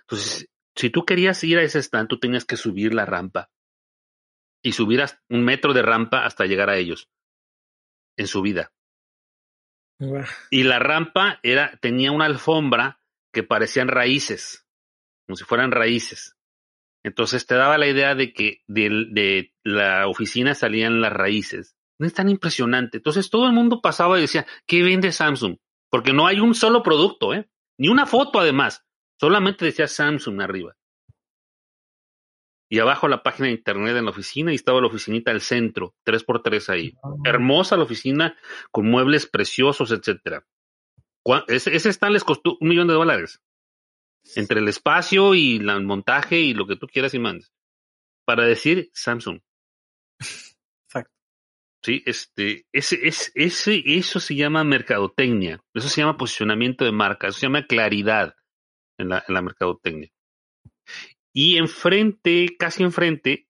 Entonces, si tú querías ir a ese stand, tú tenías que subir la rampa y subir un metro de rampa hasta llegar a ellos en su vida. Y la rampa era, tenía una alfombra que parecían raíces, como si fueran raíces. Entonces te daba la idea de que de, la oficina salían las raíces. No es tan impresionante. Entonces todo el mundo pasaba y decía, ¿qué vende Samsung? Porque no hay un solo producto, ¿eh? Ni una foto además. Solamente decía Samsung arriba. Y abajo la página de internet en la oficina y estaba la oficinita al centro, 3x3 ahí. Ah. Hermosa la oficina con muebles preciosos, etcétera. Ese, ese stand les costó un millón de dólares entre el espacio y el montaje y lo que tú quieras y mandes, para decir Samsung. Exacto. Sí, este, ese, ese, ese, eso se llama mercadotecnia, eso se llama posicionamiento de marca, eso se llama claridad en la, en la mercadotecnia. Y enfrente, casi enfrente,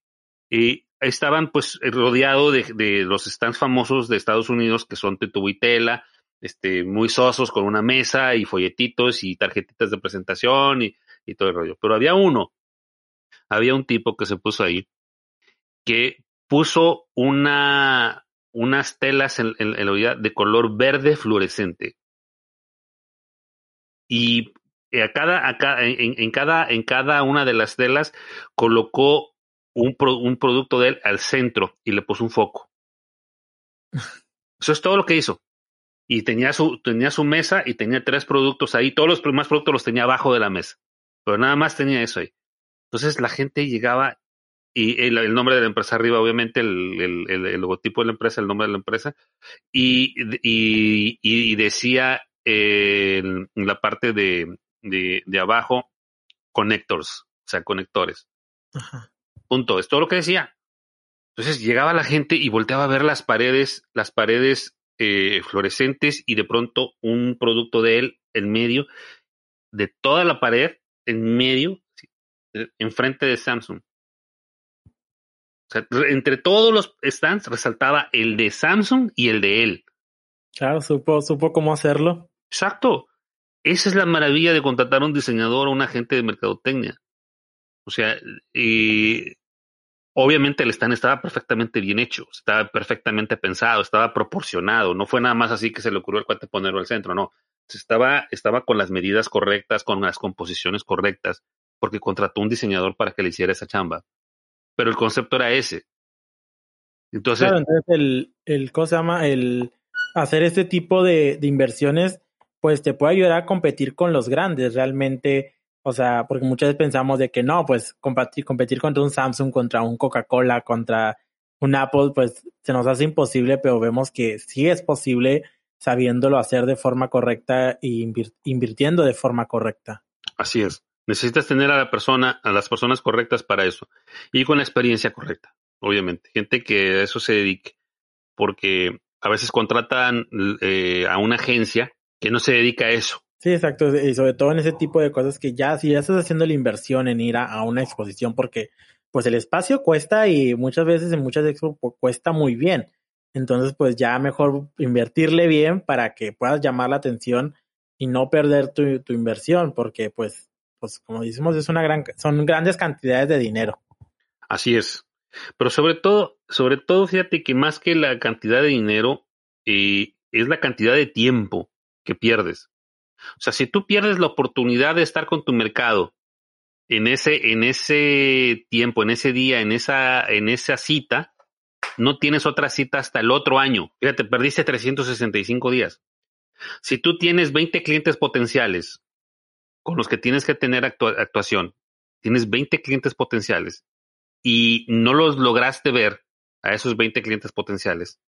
eh, estaban pues rodeados de, de, los stands famosos de Estados Unidos que son Tetubuitela, este, muy sosos con una mesa y folletitos y tarjetitas de presentación y, todo el rollo. Pero había uno, había un tipo que se puso ahí que puso una, unas telas en, la vida de color verde fluorescente. Y a cada, a en, cada, en cada una de las telas colocó un, un producto de él al centro y le puso un foco. Eso es todo lo que hizo y tenía su, tenía su mesa y tenía tres productos ahí. Todos los demás productos los tenía abajo de la mesa, pero nada más tenía eso ahí. Entonces la gente llegaba y el, nombre de la empresa arriba, obviamente, el, el, logotipo de la empresa, el nombre de la empresa, y, y, y decía en la parte de, de, de, abajo, connectors, o sea, conectores. Punto. Es todo lo que decía. Entonces llegaba la gente y volteaba a ver las paredes, las paredes eh, fluorescentes y de pronto un producto de él en medio de toda la pared, en medio, eh, enfrente de Samsung. O sea, entre todos los stands resaltaba el de Samsung y el de él. Claro, supo, supo cómo hacerlo. Exacto. Esa es la maravilla de contratar a un diseñador o un agente de mercadotecnia. O sea, Obviamente el stand estaba perfectamente bien hecho, estaba perfectamente pensado, estaba proporcionado, no fue nada más así que se le ocurrió el cuate ponerlo al centro, no. Estaba, estaba con las medidas correctas, con las composiciones correctas, porque contrató un diseñador para que le hiciera esa chamba. Pero el concepto era ese. Entonces, claro, entonces el, el, ¿cómo se llama? El hacer este tipo de, de inversiones, pues te puede ayudar a competir con los grandes. Realmente, o sea, porque muchas veces pensamos de que no, pues competir, competir contra un Samsung, contra un Coca-Cola, contra un Apple, pues se nos hace imposible, pero vemos que sí es posible sabiéndolo hacer de forma correcta e invirtiendo de forma correcta. Así es. Necesitas tener a la persona, a las personas correctas para eso. Y con la experiencia correcta, obviamente. Gente que a eso se dedique. Porque a veces contratan eh, a una agencia que no se dedica a eso. Sí, exacto. Y sobre todo en ese tipo de cosas que ya, si ya estás haciendo la inversión en ir a, una exposición, porque pues el espacio cuesta y muchas veces en muchas expos pues, cuesta muy bien. Entonces, pues ya mejor invertirle bien para que puedas llamar la atención y no perder tu, tu inversión, porque pues, pues como decimos, es una gran, son grandes cantidades de dinero. Así es. Pero sobre todo, sobre todo, fíjate que más que la cantidad de dinero, eh, es la cantidad de tiempo que pierdes. O sea, si tú pierdes la oportunidad de estar con tu mercado en ese, en ese tiempo, en ese día, en esa, en esa cita, no tienes otra cita hasta el otro año. Fíjate, perdiste 365 días. Si tú tienes 20 clientes potenciales con los que tienes que tener actuación, tienes 20 clientes potenciales y no los lograste ver a esos 20 clientes potenciales,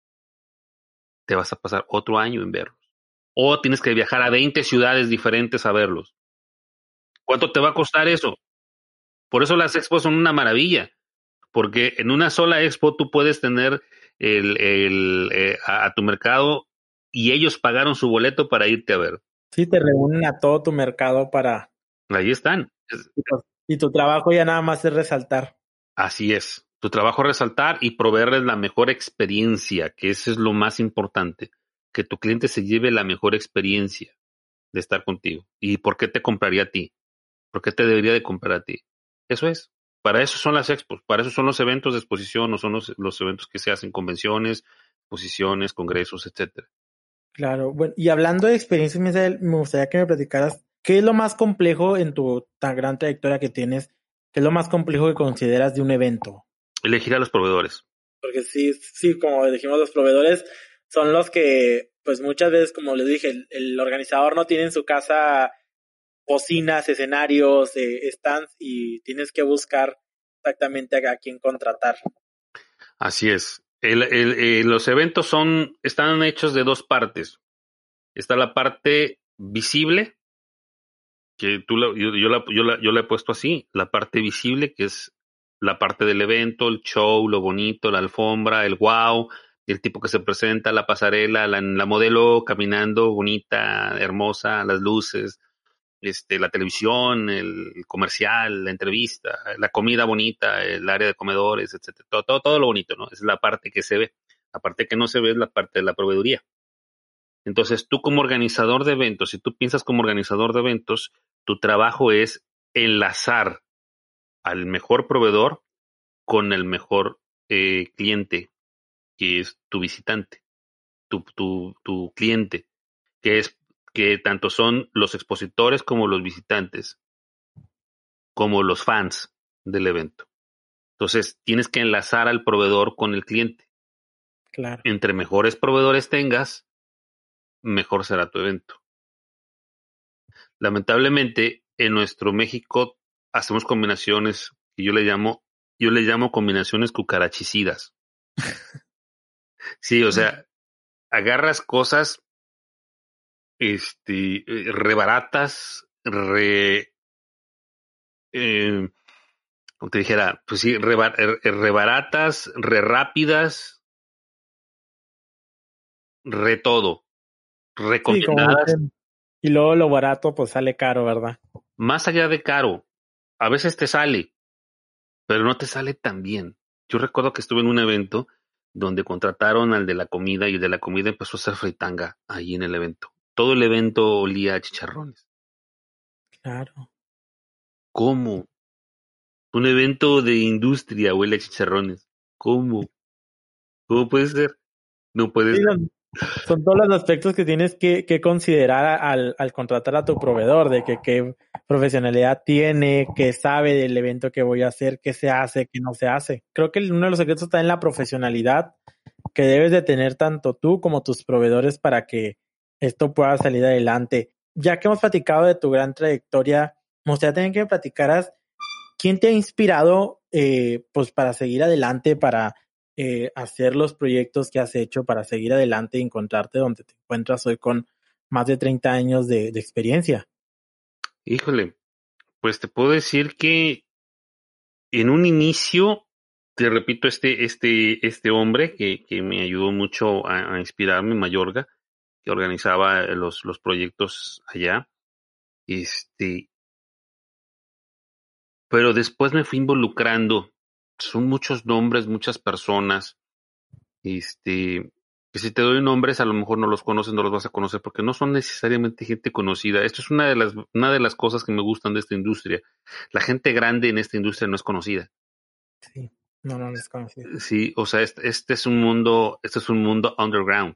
te vas a pasar otro año en verlos. O tienes que viajar a 20 ciudades diferentes a verlos. ¿Cuánto te va a costar eso? Por eso las expos son una maravilla, porque en una sola expo tú puedes tener el, el, eh, a, tu mercado y ellos pagaron su boleto para irte a ver. Sí, te reúnen a todo tu mercado para... Ahí están. Y tu trabajo ya nada más es resaltar. Así es. Tu trabajo es resaltar y proveerles la mejor experiencia, que eso es lo más importante. Que tu cliente se lleve la mejor experiencia de estar contigo. ¿Y por qué te compraría a ti? ¿Por qué te debería de comprar a ti? Eso es. Para eso son las expos, para eso son los eventos de exposición, o son los, los eventos que se hacen, convenciones, exposiciones, congresos, etcétera. Claro, bueno, y hablando de experiencias, me gustaría que me platicaras qué es lo más complejo en tu tan gran trayectoria que tienes, qué es lo más complejo que consideras de un evento. Elegir a los proveedores. Porque sí, sí, como dijimos, los proveedores son los que, pues muchas veces, como les dije, el organizador no tiene en su casa bocinas, escenarios, eh, stands y tienes que buscar exactamente a, quién contratar. Así es. El, eh, los eventos son, están hechos de dos partes. Está la parte visible, que tú yo, yo, la, yo, la, yo la he puesto así, la parte visible, que es la parte del evento, el show, lo bonito, la alfombra, el wow, el tipo que se presenta, la pasarela, la, la modelo caminando bonita, hermosa, las luces, este, la televisión, el comercial, la entrevista, la comida bonita, el área de comedores, etcétera, todo, todo, todo lo bonito, ¿no? Es la parte que se ve. La parte que no se ve es la parte de la proveeduría. Entonces, tú como organizador de eventos, si tú piensas como organizador de eventos, tu trabajo es enlazar al mejor proveedor con el mejor eh, cliente, que es tu visitante, tu, tu, tu cliente, que es que tanto son los expositores como los visitantes, como los fans del evento. Entonces, tienes que enlazar al proveedor con el cliente. Claro. Entre mejores proveedores tengas, mejor será tu evento. Lamentablemente, en nuestro México hacemos combinaciones que yo le llamo, yo le llamo combinaciones cucarachicidas. sí, o sea, agarras cosas este, eh, re baratas, re, eh, como te dijera, pues sí, re, re baratas, re rápidas, re todo, recomendadas. y luego lo barato pues sale caro, ¿verdad? Más allá de caro, a veces te sale, pero no te sale tan bien. Yo recuerdo que estuve en un evento donde contrataron al de la comida y el de la comida empezó a hacer fritanga ahí en el evento todo el evento olía a chicharrones. Claro. ¿Cómo? Un evento de industria huele a chicharrones. ¿Cómo? ¿Cómo puede ser? No puede ser. Son todos los aspectos que tienes que, considerar al, al, contratar a tu proveedor, de que qué profesionalidad tiene, qué sabe del evento que voy a hacer, qué se hace, qué no se hace. Creo que uno de los secretos está en la profesionalidad que debes de tener tanto tú como tus proveedores para que esto pueda salir adelante. Ya que hemos platicado de tu gran trayectoria, me gustaría también que me platicaras quién te ha inspirado eh, pues para seguir adelante, para eh, hacer los proyectos que has hecho, para seguir adelante y encontrarte donde te encuentras hoy con más de 30 años de, experiencia. Híjole, pues te puedo decir que en un inicio, te repito, este, este, este hombre que, que me ayudó mucho a, inspirarme, Mayorga, que organizaba los, los proyectos allá. Este, pero después me fui involucrando. Son muchos nombres, muchas personas. Este, que si te doy nombres, a lo mejor no los conoces, no los vas a conocer, porque no son necesariamente gente conocida. Esto es una de las, una de las cosas que me gustan de esta industria. La gente grande en esta industria no es conocida. Sí, no, no es conocida. Sí, o sea, este, este es un mundo, este es un mundo underground.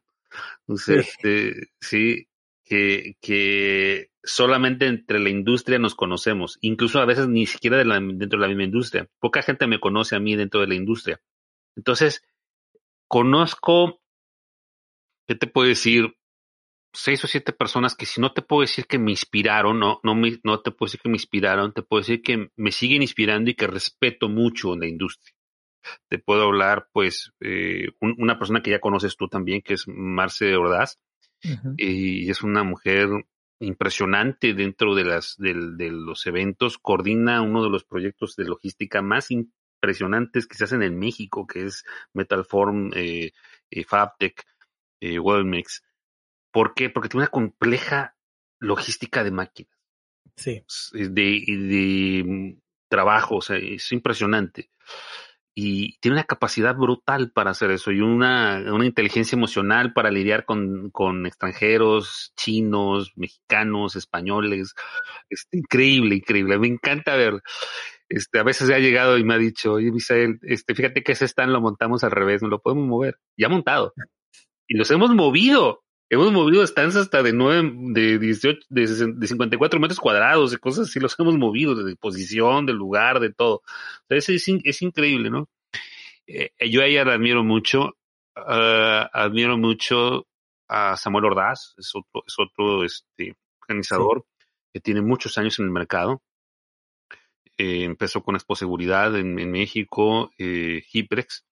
Este, sí, que, que solamente entre la industria nos conocemos, incluso a veces ni siquiera dentro de la misma industria. Poca gente me conoce a mí dentro de la industria. Entonces, conozco, ¿qué te puedo decir? Seis o siete personas que si no te puedo decir que me inspiraron, no, no, me, no te puedo decir que me inspiraron, te puedo decir que me siguen inspirando y que respeto mucho en la industria. Te puedo hablar, pues, eh, una persona que ya conoces tú también, que es Marce Ordaz, y es una mujer impresionante dentro de, las, de, los eventos, coordina uno de los proyectos de logística más impresionantes que se hacen en México, que es Metalform, eh, eh, Fabtech, eh, Wellmix. ¿Por qué? Porque tiene una compleja logística de máquinas. Sí. De, de, mm, trabajo, o sea, es impresionante y tiene una capacidad brutal para hacer eso y una, una inteligencia emocional para lidiar con, con extranjeros, chinos, mexicanos, españoles. Increíble, increíble. Me encanta ver. Este, a veces ha llegado y me ha dicho, oye, Misael, este, fíjate que ese stand lo montamos al revés, no lo podemos mover. Ya montado. Y los hemos movido. Hemos movido stands hasta de nueve, de 18, de, de 54 metros cuadrados, de cosas así, los hemos movido, de posición, de lugar, de todo. es, es, increíble, ¿no? Eh, yo a ella la admiro mucho, uh, admiro mucho a Samuel Ordaz, es otro, es otro este, organizador que tiene muchos años en el mercado. Eh, empezó con Expo Seguridad en, en México, eh, Hiprex,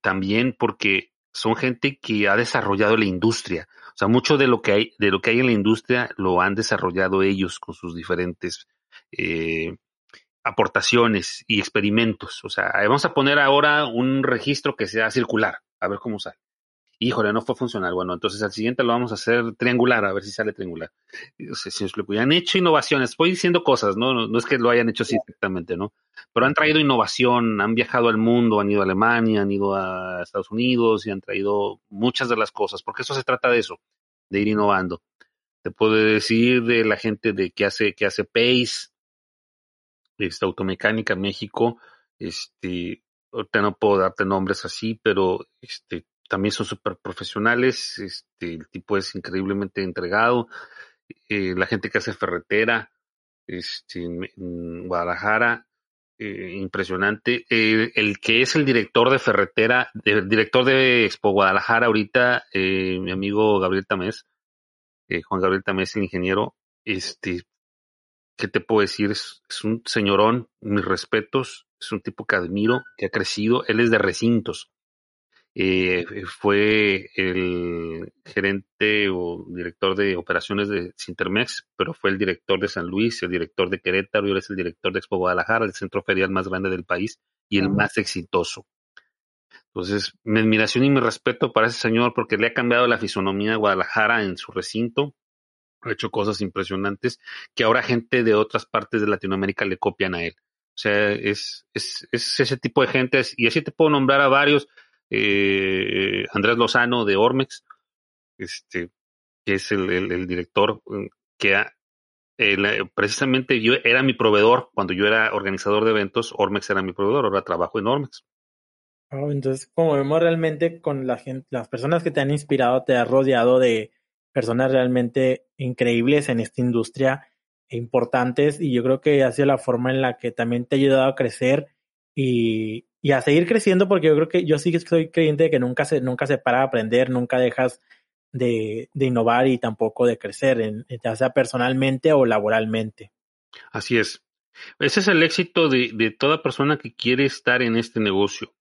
también porque son gente que ha desarrollado la industria. O sea, mucho de lo que hay, de lo que hay en la industria lo han desarrollado ellos con sus diferentes eh, aportaciones y experimentos. O sea, vamos a poner ahora un registro que sea circular, a ver cómo sale híjole, no fue funcional. Bueno, entonces al siguiente lo vamos a hacer triangular, a ver si sale triangular. O sea, si lo han hecho innovaciones, voy diciendo cosas, ¿no? ¿no? es que lo hayan hecho así exactamente, ¿no? Pero han traído innovación, han viajado al mundo, han ido a Alemania, han ido a Estados Unidos y han traído muchas de las cosas, porque eso se trata de eso, de ir innovando. Te puedo decir de la gente de que hace, que hace Pace, esta automecánica en México, este, ahorita no puedo darte nombres así, pero este, también son súper profesionales, este, el tipo es increíblemente entregado, eh, la gente que hace ferretera, este, en, Guadalajara, eh, impresionante. Eh, el que es el director de ferretera, el director de Expo Guadalajara ahorita, mi amigo Gabriel Tamés, Juan Gabriel Tamés, el ingeniero, este, ¿qué te puedo decir? Es, es, un señorón, mis respetos, es un tipo que admiro, que ha crecido, él es de recintos. Eh, fue el gerente o director de operaciones de Sintermex, pero fue el director de San Luis, el director de Querétaro y ahora es el director de Expo Guadalajara, el centro ferial más grande del país y el más exitoso. Entonces, mi admiración y mi respeto para ese señor porque le ha cambiado la fisonomía a Guadalajara en su recinto, ha hecho cosas impresionantes que ahora gente de otras partes de Latinoamérica le copian a él. O sea, es, es, es ese tipo de gente, y así te puedo nombrar a varios eh, Andrés Lozano de Ormex, este, que es el, director mm, que precisamente yo era mi proveedor cuando yo era organizador de eventos, Ormex era mi proveedor, ahora trabajo en Ormex. Oh, entonces, como vemos realmente con la gente, las personas que te han inspirado, te has rodeado de personas realmente increíbles en esta industria, e importantes, y yo creo que ha sido la forma en la que también te ha ayudado a crecer y, y a seguir creciendo porque yo creo que yo sí que soy creyente de que nunca se, nunca se para de aprender, nunca dejas de, de innovar y tampoco de crecer, en, ya sea personalmente o laboralmente. Así es. Ese es el éxito de, de toda persona que quiere estar en este negocio.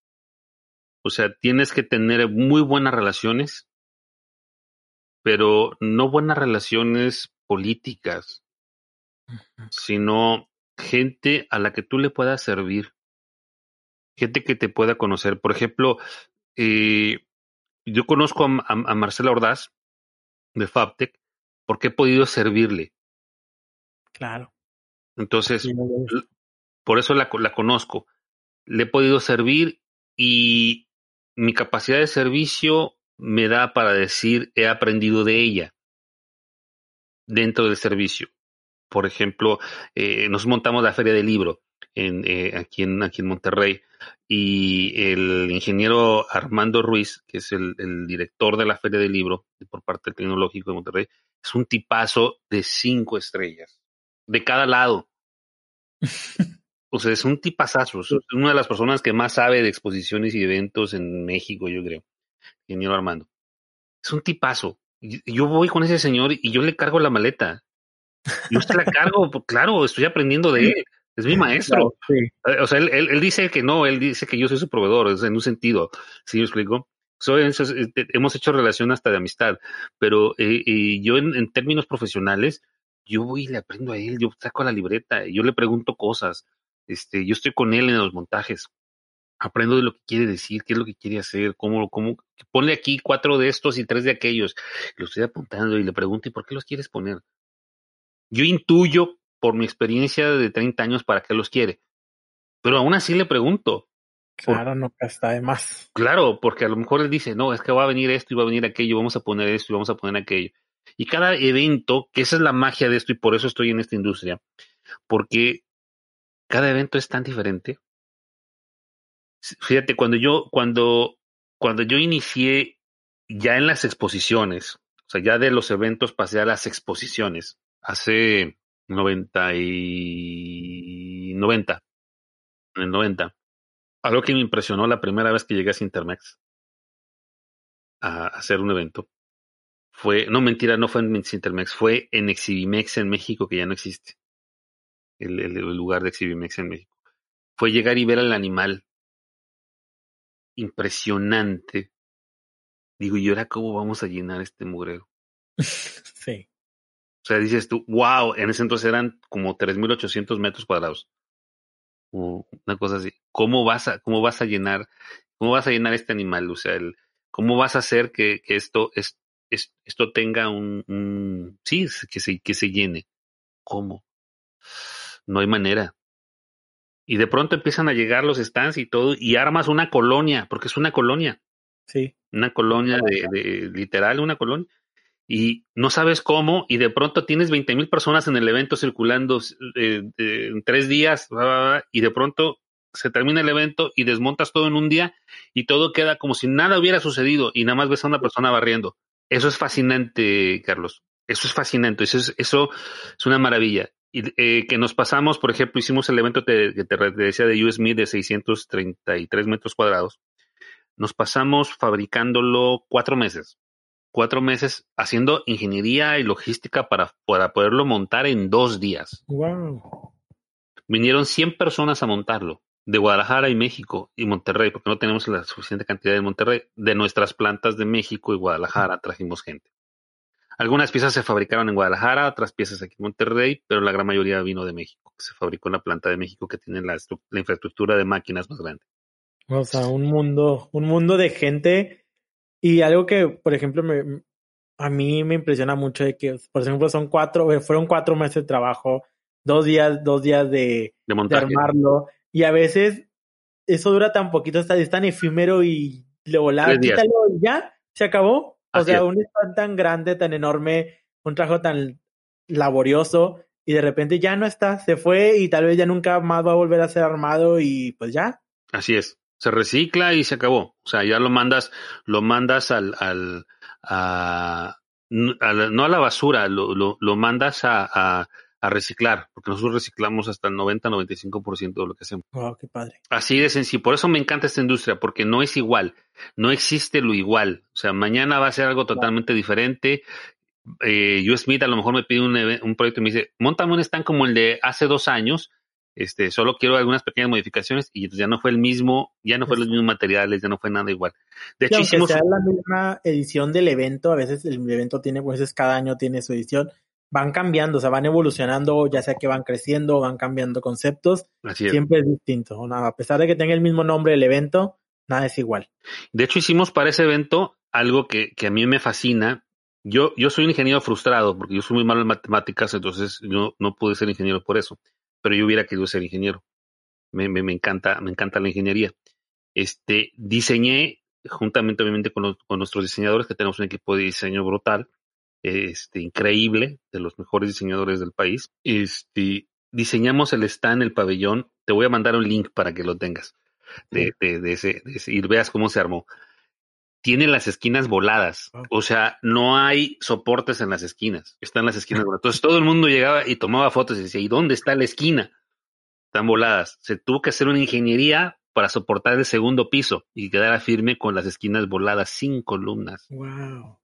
O sea, tienes que tener muy buenas relaciones, pero no buenas relaciones políticas, sino gente a la que tú le puedas servir gente que te pueda conocer. Por ejemplo, eh, yo conozco a, Marcela Ordaz de Fabtech porque he podido servirle. Claro. Entonces, por eso la, la conozco. Le he podido servir y mi capacidad de servicio me da para decir he aprendido de ella dentro del servicio. Por ejemplo, eh, nos montamos la feria del libro en, eh, aquí, en, aquí en Monterrey y el ingeniero Armando Ruiz, que es el, director de la Feria del Libro por parte del Tecnológico de Monterrey, es un tipazo de cinco estrellas, de cada lado. o sea, es un tipazazo, es una de las personas que más sabe de exposiciones y eventos en México, yo creo, ingeniero Armando. Es un tipazo. Yo voy con ese señor y yo le cargo la maleta. Yo se la cargo, pues, claro, estoy aprendiendo de él. Es mi maestro. Eh, o sea, él, dice que no, él dice que yo soy su proveedor, en un sentido. ¿Sí me explico? Eh, hemos hecho relación hasta de amistad, pero eh, yo en, términos profesionales, yo voy y le aprendo a él, yo saco la libreta, yo le pregunto cosas, este, yo estoy con él en los montajes, aprendo de lo que quiere decir, qué es lo que quiere hacer, cómo, cómo, ponle aquí cuatro de estos y tres de aquellos, lo estoy apuntando y le pregunto, ¿y por qué los quieres poner? Yo intuyo por mi experiencia de 30 años para qué los quiere, pero aún así le pregunto, Claro, no está de más. Claro, porque a lo mejor él dice, no, es que va a venir esto y va a venir aquello, vamos a poner esto y vamos a poner aquello. Y cada evento, que esa es la magia de esto y por eso estoy en esta industria, porque cada evento es tan diferente. Fíjate, cuando yo, cuando, cuando yo inicié ya en las exposiciones, o sea, ya de los eventos pasé a las exposiciones, hace 90 y 90, en el 90 algo que me impresionó la primera vez que llegué a Intermex a hacer un evento fue, no mentira, no fue en Intermex, fue en Exhibimex en México, que ya no existe. El, el, lugar de Exhibimex en México. Fue llegar y ver al animal. Impresionante. Digo, ¿y ahora cómo vamos a llenar este mugrero? sí. O sea, dices tú, wow, en ese entonces eran como 3.800 metros cuadrados una cosa así. ¿Cómo vas a, cómo vas a llenar, cómo vas a llenar este animal? O sea, el, ¿cómo vas a hacer que, que esto, es, esto tenga un, un, sí, que se, que se llene? ¿Cómo? No hay manera. Y de pronto empiezan a llegar los stands y todo, y armas una colonia, porque es una colonia. Sí. Una colonia de, de literal, una colonia y no sabes cómo, y de pronto tienes 20 mil personas en el evento circulando eh, en tres días, y de pronto se termina el evento y desmontas todo en un día y todo queda como si nada hubiera sucedido y nada más ves a una persona barriendo. Eso es fascinante, Carlos. Eso es fascinante. Eso es, una maravilla. Y eh, que nos pasamos, por ejemplo, hicimos el evento que te, te, decía de USM de 633 metros cuadrados. Nos pasamos fabricándolo cuatro meses cuatro meses haciendo ingeniería y logística para, para poderlo montar en dos días. Wow. Vinieron 100 personas a montarlo, de Guadalajara y México y Monterrey, porque no tenemos la suficiente cantidad de Monterrey. De nuestras plantas de México y Guadalajara trajimos gente. Algunas piezas se fabricaron en Guadalajara, otras piezas aquí en Monterrey, pero la gran mayoría vino de México, se fabricó en la planta de México que tiene la, la infraestructura de máquinas más grande. O sea, un mundo, un mundo de gente y algo que, por ejemplo, me, a mí me impresiona mucho de que, por ejemplo, son cuatro, eh, fueron cuatro meses de trabajo, dos días, dos días de, de, armarlo, y a veces eso dura tan poquito, está, es tan efímero y le volaba, quítalo y ya, se acabó. O sea, un stand tan grande, tan enorme, un trabajo tan laborioso, y de repente ya no está, se fue y tal vez ya nunca más va a volver a ser armado y pues ya. Así es se recicla y se acabó. O sea, ya lo mandas, lo mandas al, al, a, no a la basura, lo, lo, lo mandas a, a, a, reciclar, porque nosotros reciclamos hasta el 90-95% de lo que hacemos. Wow, qué padre. Así de sencillo. Por eso me encanta esta industria, porque no es igual, no existe lo igual. O sea, mañana va a ser algo totalmente diferente. Eh, yo Smith a lo mejor me pide un, un proyecto y me dice, montame un stand como el de hace dos años, este, solo quiero algunas pequeñas modificaciones y ya no fue el mismo, ya no fue los mismos materiales, ya no fue nada igual. De hecho, hicimos... sea la misma edición del evento, a veces el evento tiene, pues cada año tiene su edición, van cambiando, o sea, van evolucionando, ya sea que van creciendo, van cambiando conceptos, siempre es distinto. a pesar de que tenga el mismo nombre el evento, nada es igual. De hecho, hicimos para ese evento algo que, que a mí me fascina. Yo, yo soy un ingeniero frustrado porque yo soy muy malo en matemáticas, entonces yo no pude ser ingeniero por eso pero yo hubiera querido ser ingeniero. Me, me, me encanta, me encanta la ingeniería. Este, diseñé, juntamente obviamente con, con, nuestros diseñadores, que tenemos un equipo de diseño brutal, este, increíble, de los mejores diseñadores del país. Este, diseñamos el stand, el pabellón. Te voy a mandar un link para que lo tengas de, de, de, ese, de ese, y veas cómo se armó. Tiene las esquinas voladas. O sea, no hay soportes en las esquinas. Están las esquinas voladas. Entonces todo el mundo llegaba y tomaba fotos y decía, ¿y dónde está la esquina? Están voladas. Se tuvo que hacer una ingeniería para soportar el segundo piso y quedara firme con las esquinas voladas sin columnas. Wow.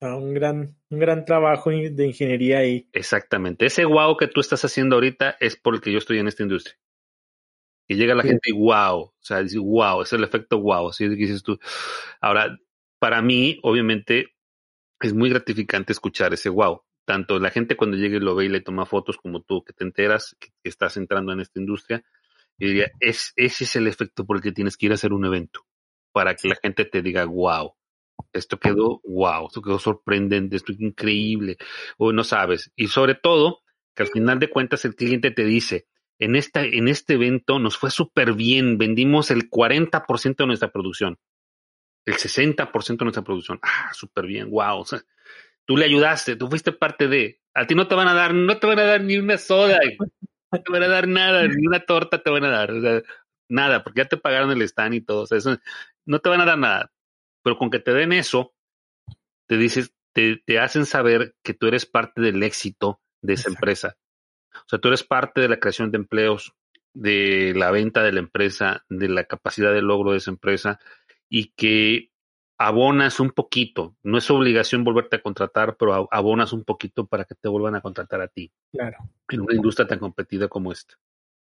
Un gran, un gran trabajo de ingeniería ahí. Exactamente. Ese wow que tú estás haciendo ahorita es porque yo estoy en esta industria. Y llega la gente y wow, o sea, dice wow, es el efecto wow, así que dices tú. Ahora, para mí, obviamente, es muy gratificante escuchar ese wow. Tanto la gente cuando llegue y lo ve y le toma fotos, como tú, que te enteras que, estás entrando en esta industria, y diría, es, ese es el efecto por el que tienes que ir a hacer un evento, para que la gente te diga wow. Esto quedó wow, esto quedó sorprendente, esto es increíble, o no sabes. Y sobre todo, que al final de cuentas el cliente te dice, en, esta, en este evento nos fue súper bien, vendimos el 40% de nuestra producción, el 60% de nuestra producción. Ah, súper bien, wow. O sea, tú le ayudaste, tú fuiste parte de. A ti no te van a dar, no te van a dar ni una soda, no te van a dar nada, ni una torta te van a dar, o sea, nada, porque ya te pagaron el stand y todo, o sea, eso, no te van a dar nada. Pero con que te den eso, te dices, te, te hacen saber que tú eres parte del éxito de esa empresa. O sea, tú eres parte de la creación de empleos, de la venta de la empresa, de la capacidad de logro de esa empresa y que abonas un poquito. No es obligación volverte a contratar, pero abonas un poquito para que te vuelvan a contratar a ti. Claro. En una industria tan competida como esta.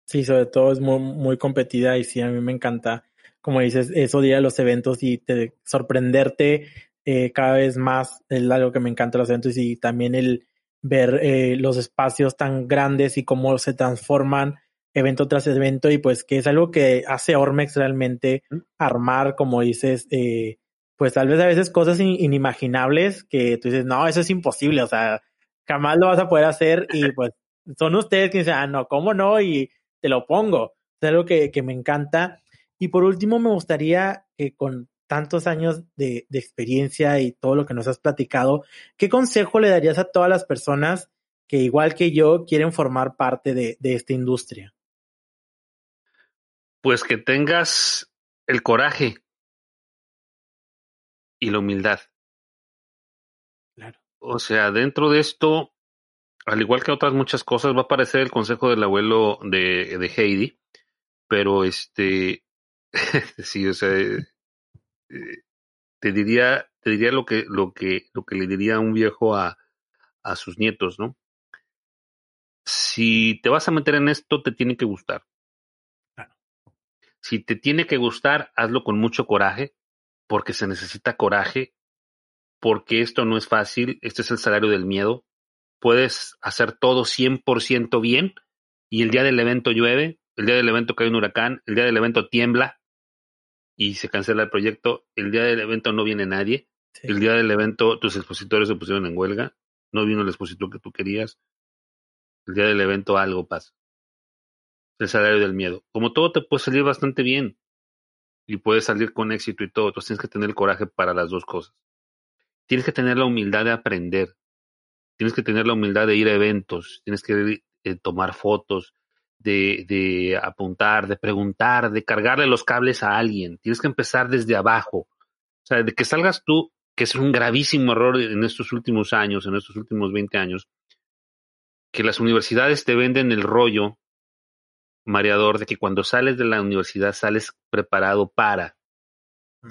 Sí, sobre todo es muy, muy competida y sí, a mí me encanta, como dices, eso de los eventos y te, sorprenderte eh, cada vez más es algo que me encanta los eventos y también el, ver eh, los espacios tan grandes y cómo se transforman evento tras evento y pues que es algo que hace Ormex realmente armar, como dices, eh, pues tal vez a veces cosas inimaginables que tú dices, no, eso es imposible, o sea, jamás lo vas a poder hacer y pues son ustedes que dicen, ah, no, ¿cómo no? Y te lo pongo. Es algo que, que me encanta. Y por último, me gustaría que con tantos años de, experiencia y todo lo que nos has platicado, ¿qué consejo le darías a todas las personas que igual que yo quieren formar parte de, esta industria? Pues que tengas el coraje y la humildad. Claro. O sea, dentro de esto, al igual que otras muchas cosas, va a aparecer el consejo del abuelo de, de Heidi, pero este, sí, o sea, eh, te diría, te diría lo que, lo que, lo que le diría un viejo a, a sus nietos, ¿no? Si te vas a meter en esto, te tiene que gustar. Si te tiene que gustar, hazlo con mucho coraje, porque se necesita coraje, porque esto no es fácil, este es el salario del miedo. Puedes hacer todo 100% bien y el día del evento llueve, el día del evento cae un huracán, el día del evento tiembla, y se cancela el proyecto. El día del evento no viene nadie. El día del evento tus expositores se pusieron en huelga. No vino el expositor que tú querías. El día del evento algo pasa. El salario del miedo. Como todo te puede salir bastante bien y puedes salir con éxito y todo. Entonces tienes que tener el coraje para las dos cosas. Tienes que tener la humildad de aprender. Tienes que tener la humildad de ir a eventos. Tienes que eh, tomar fotos de, de apuntar, de preguntar, de cargarle los cables a alguien. Tienes que empezar desde abajo. O sea, de que salgas tú, que es un gravísimo error en estos últimos años, en estos últimos 20 años, que las universidades te venden el rollo mareador de que cuando sales de la universidad sales preparado para.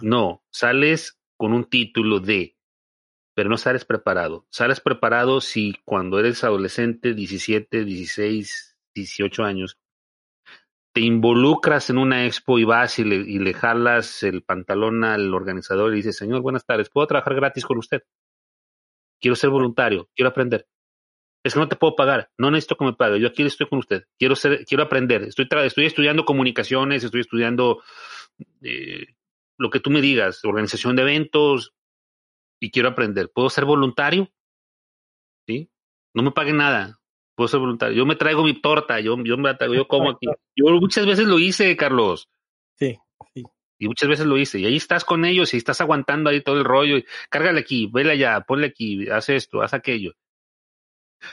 No, sales con un título de, pero no sales preparado. Sales preparado si cuando eres adolescente, 17, 16, 18 años, te involucras en una expo y vas y le, y le jalas el pantalón al organizador y dices, señor, buenas tardes, ¿puedo trabajar gratis con usted? Quiero ser voluntario, quiero aprender. Es que no te puedo pagar, no necesito que me pague, yo aquí estoy con usted, quiero ser, quiero aprender, estoy, estoy estudiando comunicaciones, estoy estudiando eh, lo que tú me digas, organización de eventos, y quiero aprender. ¿Puedo ser voluntario? ¿Sí? No me paguen nada, puedo ser voluntario. Yo me traigo mi torta, yo, yo me yo como aquí. Yo muchas veces lo hice, Carlos. Sí, sí. Y muchas veces lo hice. Y ahí estás con ellos y estás aguantando ahí todo el rollo. Y, cárgale aquí, vele allá, ponle aquí, haz esto, haz aquello.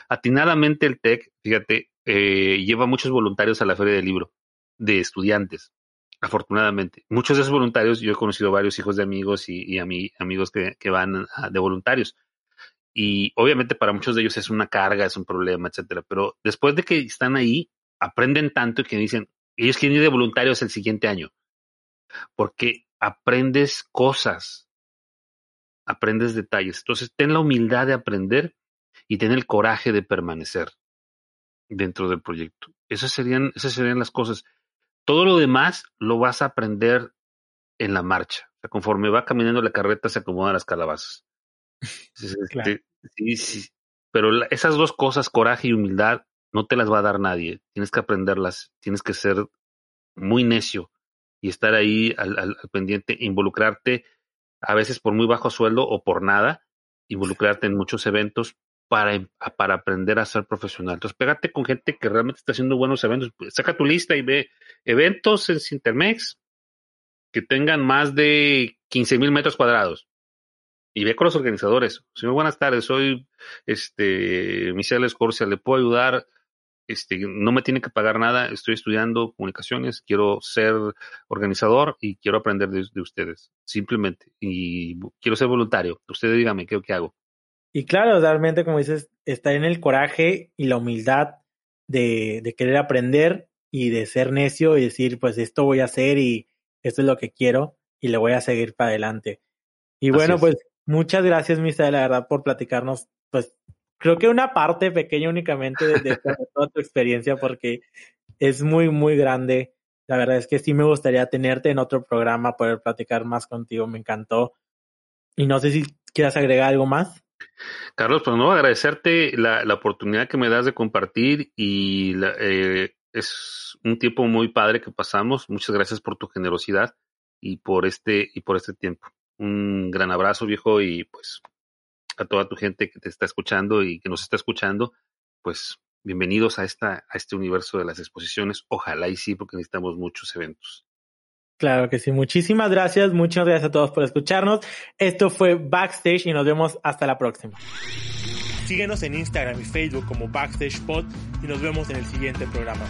Atinadamente el TEC, fíjate, eh, lleva muchos voluntarios a la feria del libro, de estudiantes. afortunadamente. Muchos de esos voluntarios, yo he conocido varios hijos de amigos y, y a mí, amigos que, que van de voluntarios. Y obviamente para muchos de ellos es una carga, es un problema, etcétera. Pero después de que están ahí, aprenden tanto que dicen, ellos quieren ir de voluntarios el siguiente año. Porque aprendes cosas, aprendes detalles. Entonces, ten la humildad de aprender y ten el coraje de permanecer dentro del proyecto. Esas serían, esas serían las cosas. Todo lo demás lo vas a aprender en la marcha. Conforme va caminando la carreta se acomodan las calabazas. Este, sí, sí. Pero esas dos cosas, coraje y humildad, no te las va a dar nadie. Tienes que aprenderlas. Tienes que ser muy necio y estar ahí al, al, pendiente, involucrarte a veces por muy bajo sueldo o por nada, involucrarte en muchos eventos para, em, para aprender a ser profesional. Entonces, pégate con gente que realmente está haciendo buenos eventos. Pues, saca tu lista y ve eventos en Sintermex que tengan más de 15 mil metros cuadrados. Y ve con los organizadores. Señor, buenas tardes. Soy este Michelle Escorcia. ¿Le puedo ayudar? Este, no me tiene que pagar nada, estoy estudiando comunicaciones, quiero ser organizador y quiero aprender de, ustedes, simplemente, y quiero ser voluntario. Ustedes díganme qué, qué hago. Y claro, realmente, como dices, está en el coraje y la humildad de, de querer aprender y de ser necio y decir, pues esto voy a hacer y esto es lo que quiero y le voy a seguir para adelante. Y bueno, pues muchas gracias, Misa, la verdad, por platicarnos, pues creo que una parte pequeña únicamente de, toda tu experiencia porque es muy, muy grande. La verdad es que sí me gustaría tenerte en otro programa, poder platicar más contigo, me encantó. Y no sé si quieras agregar algo más. Carlos, pues no, agradecerte la, la oportunidad que me das de compartir y eh, es un tiempo muy padre que pasamos. Muchas gracias por tu generosidad y por este y por este tiempo. Un gran abrazo, viejo, y pues a toda tu gente que te está escuchando y que nos está escuchando, pues bienvenidos a, esta, a este universo de las exposiciones. Ojalá y sí, porque necesitamos muchos eventos. Claro que sí. Muchísimas gracias. Muchas gracias a todos por escucharnos. Esto fue Backstage y nos vemos hasta la próxima. Síguenos en Instagram y Facebook como Backstage Pod y nos vemos en el siguiente programa.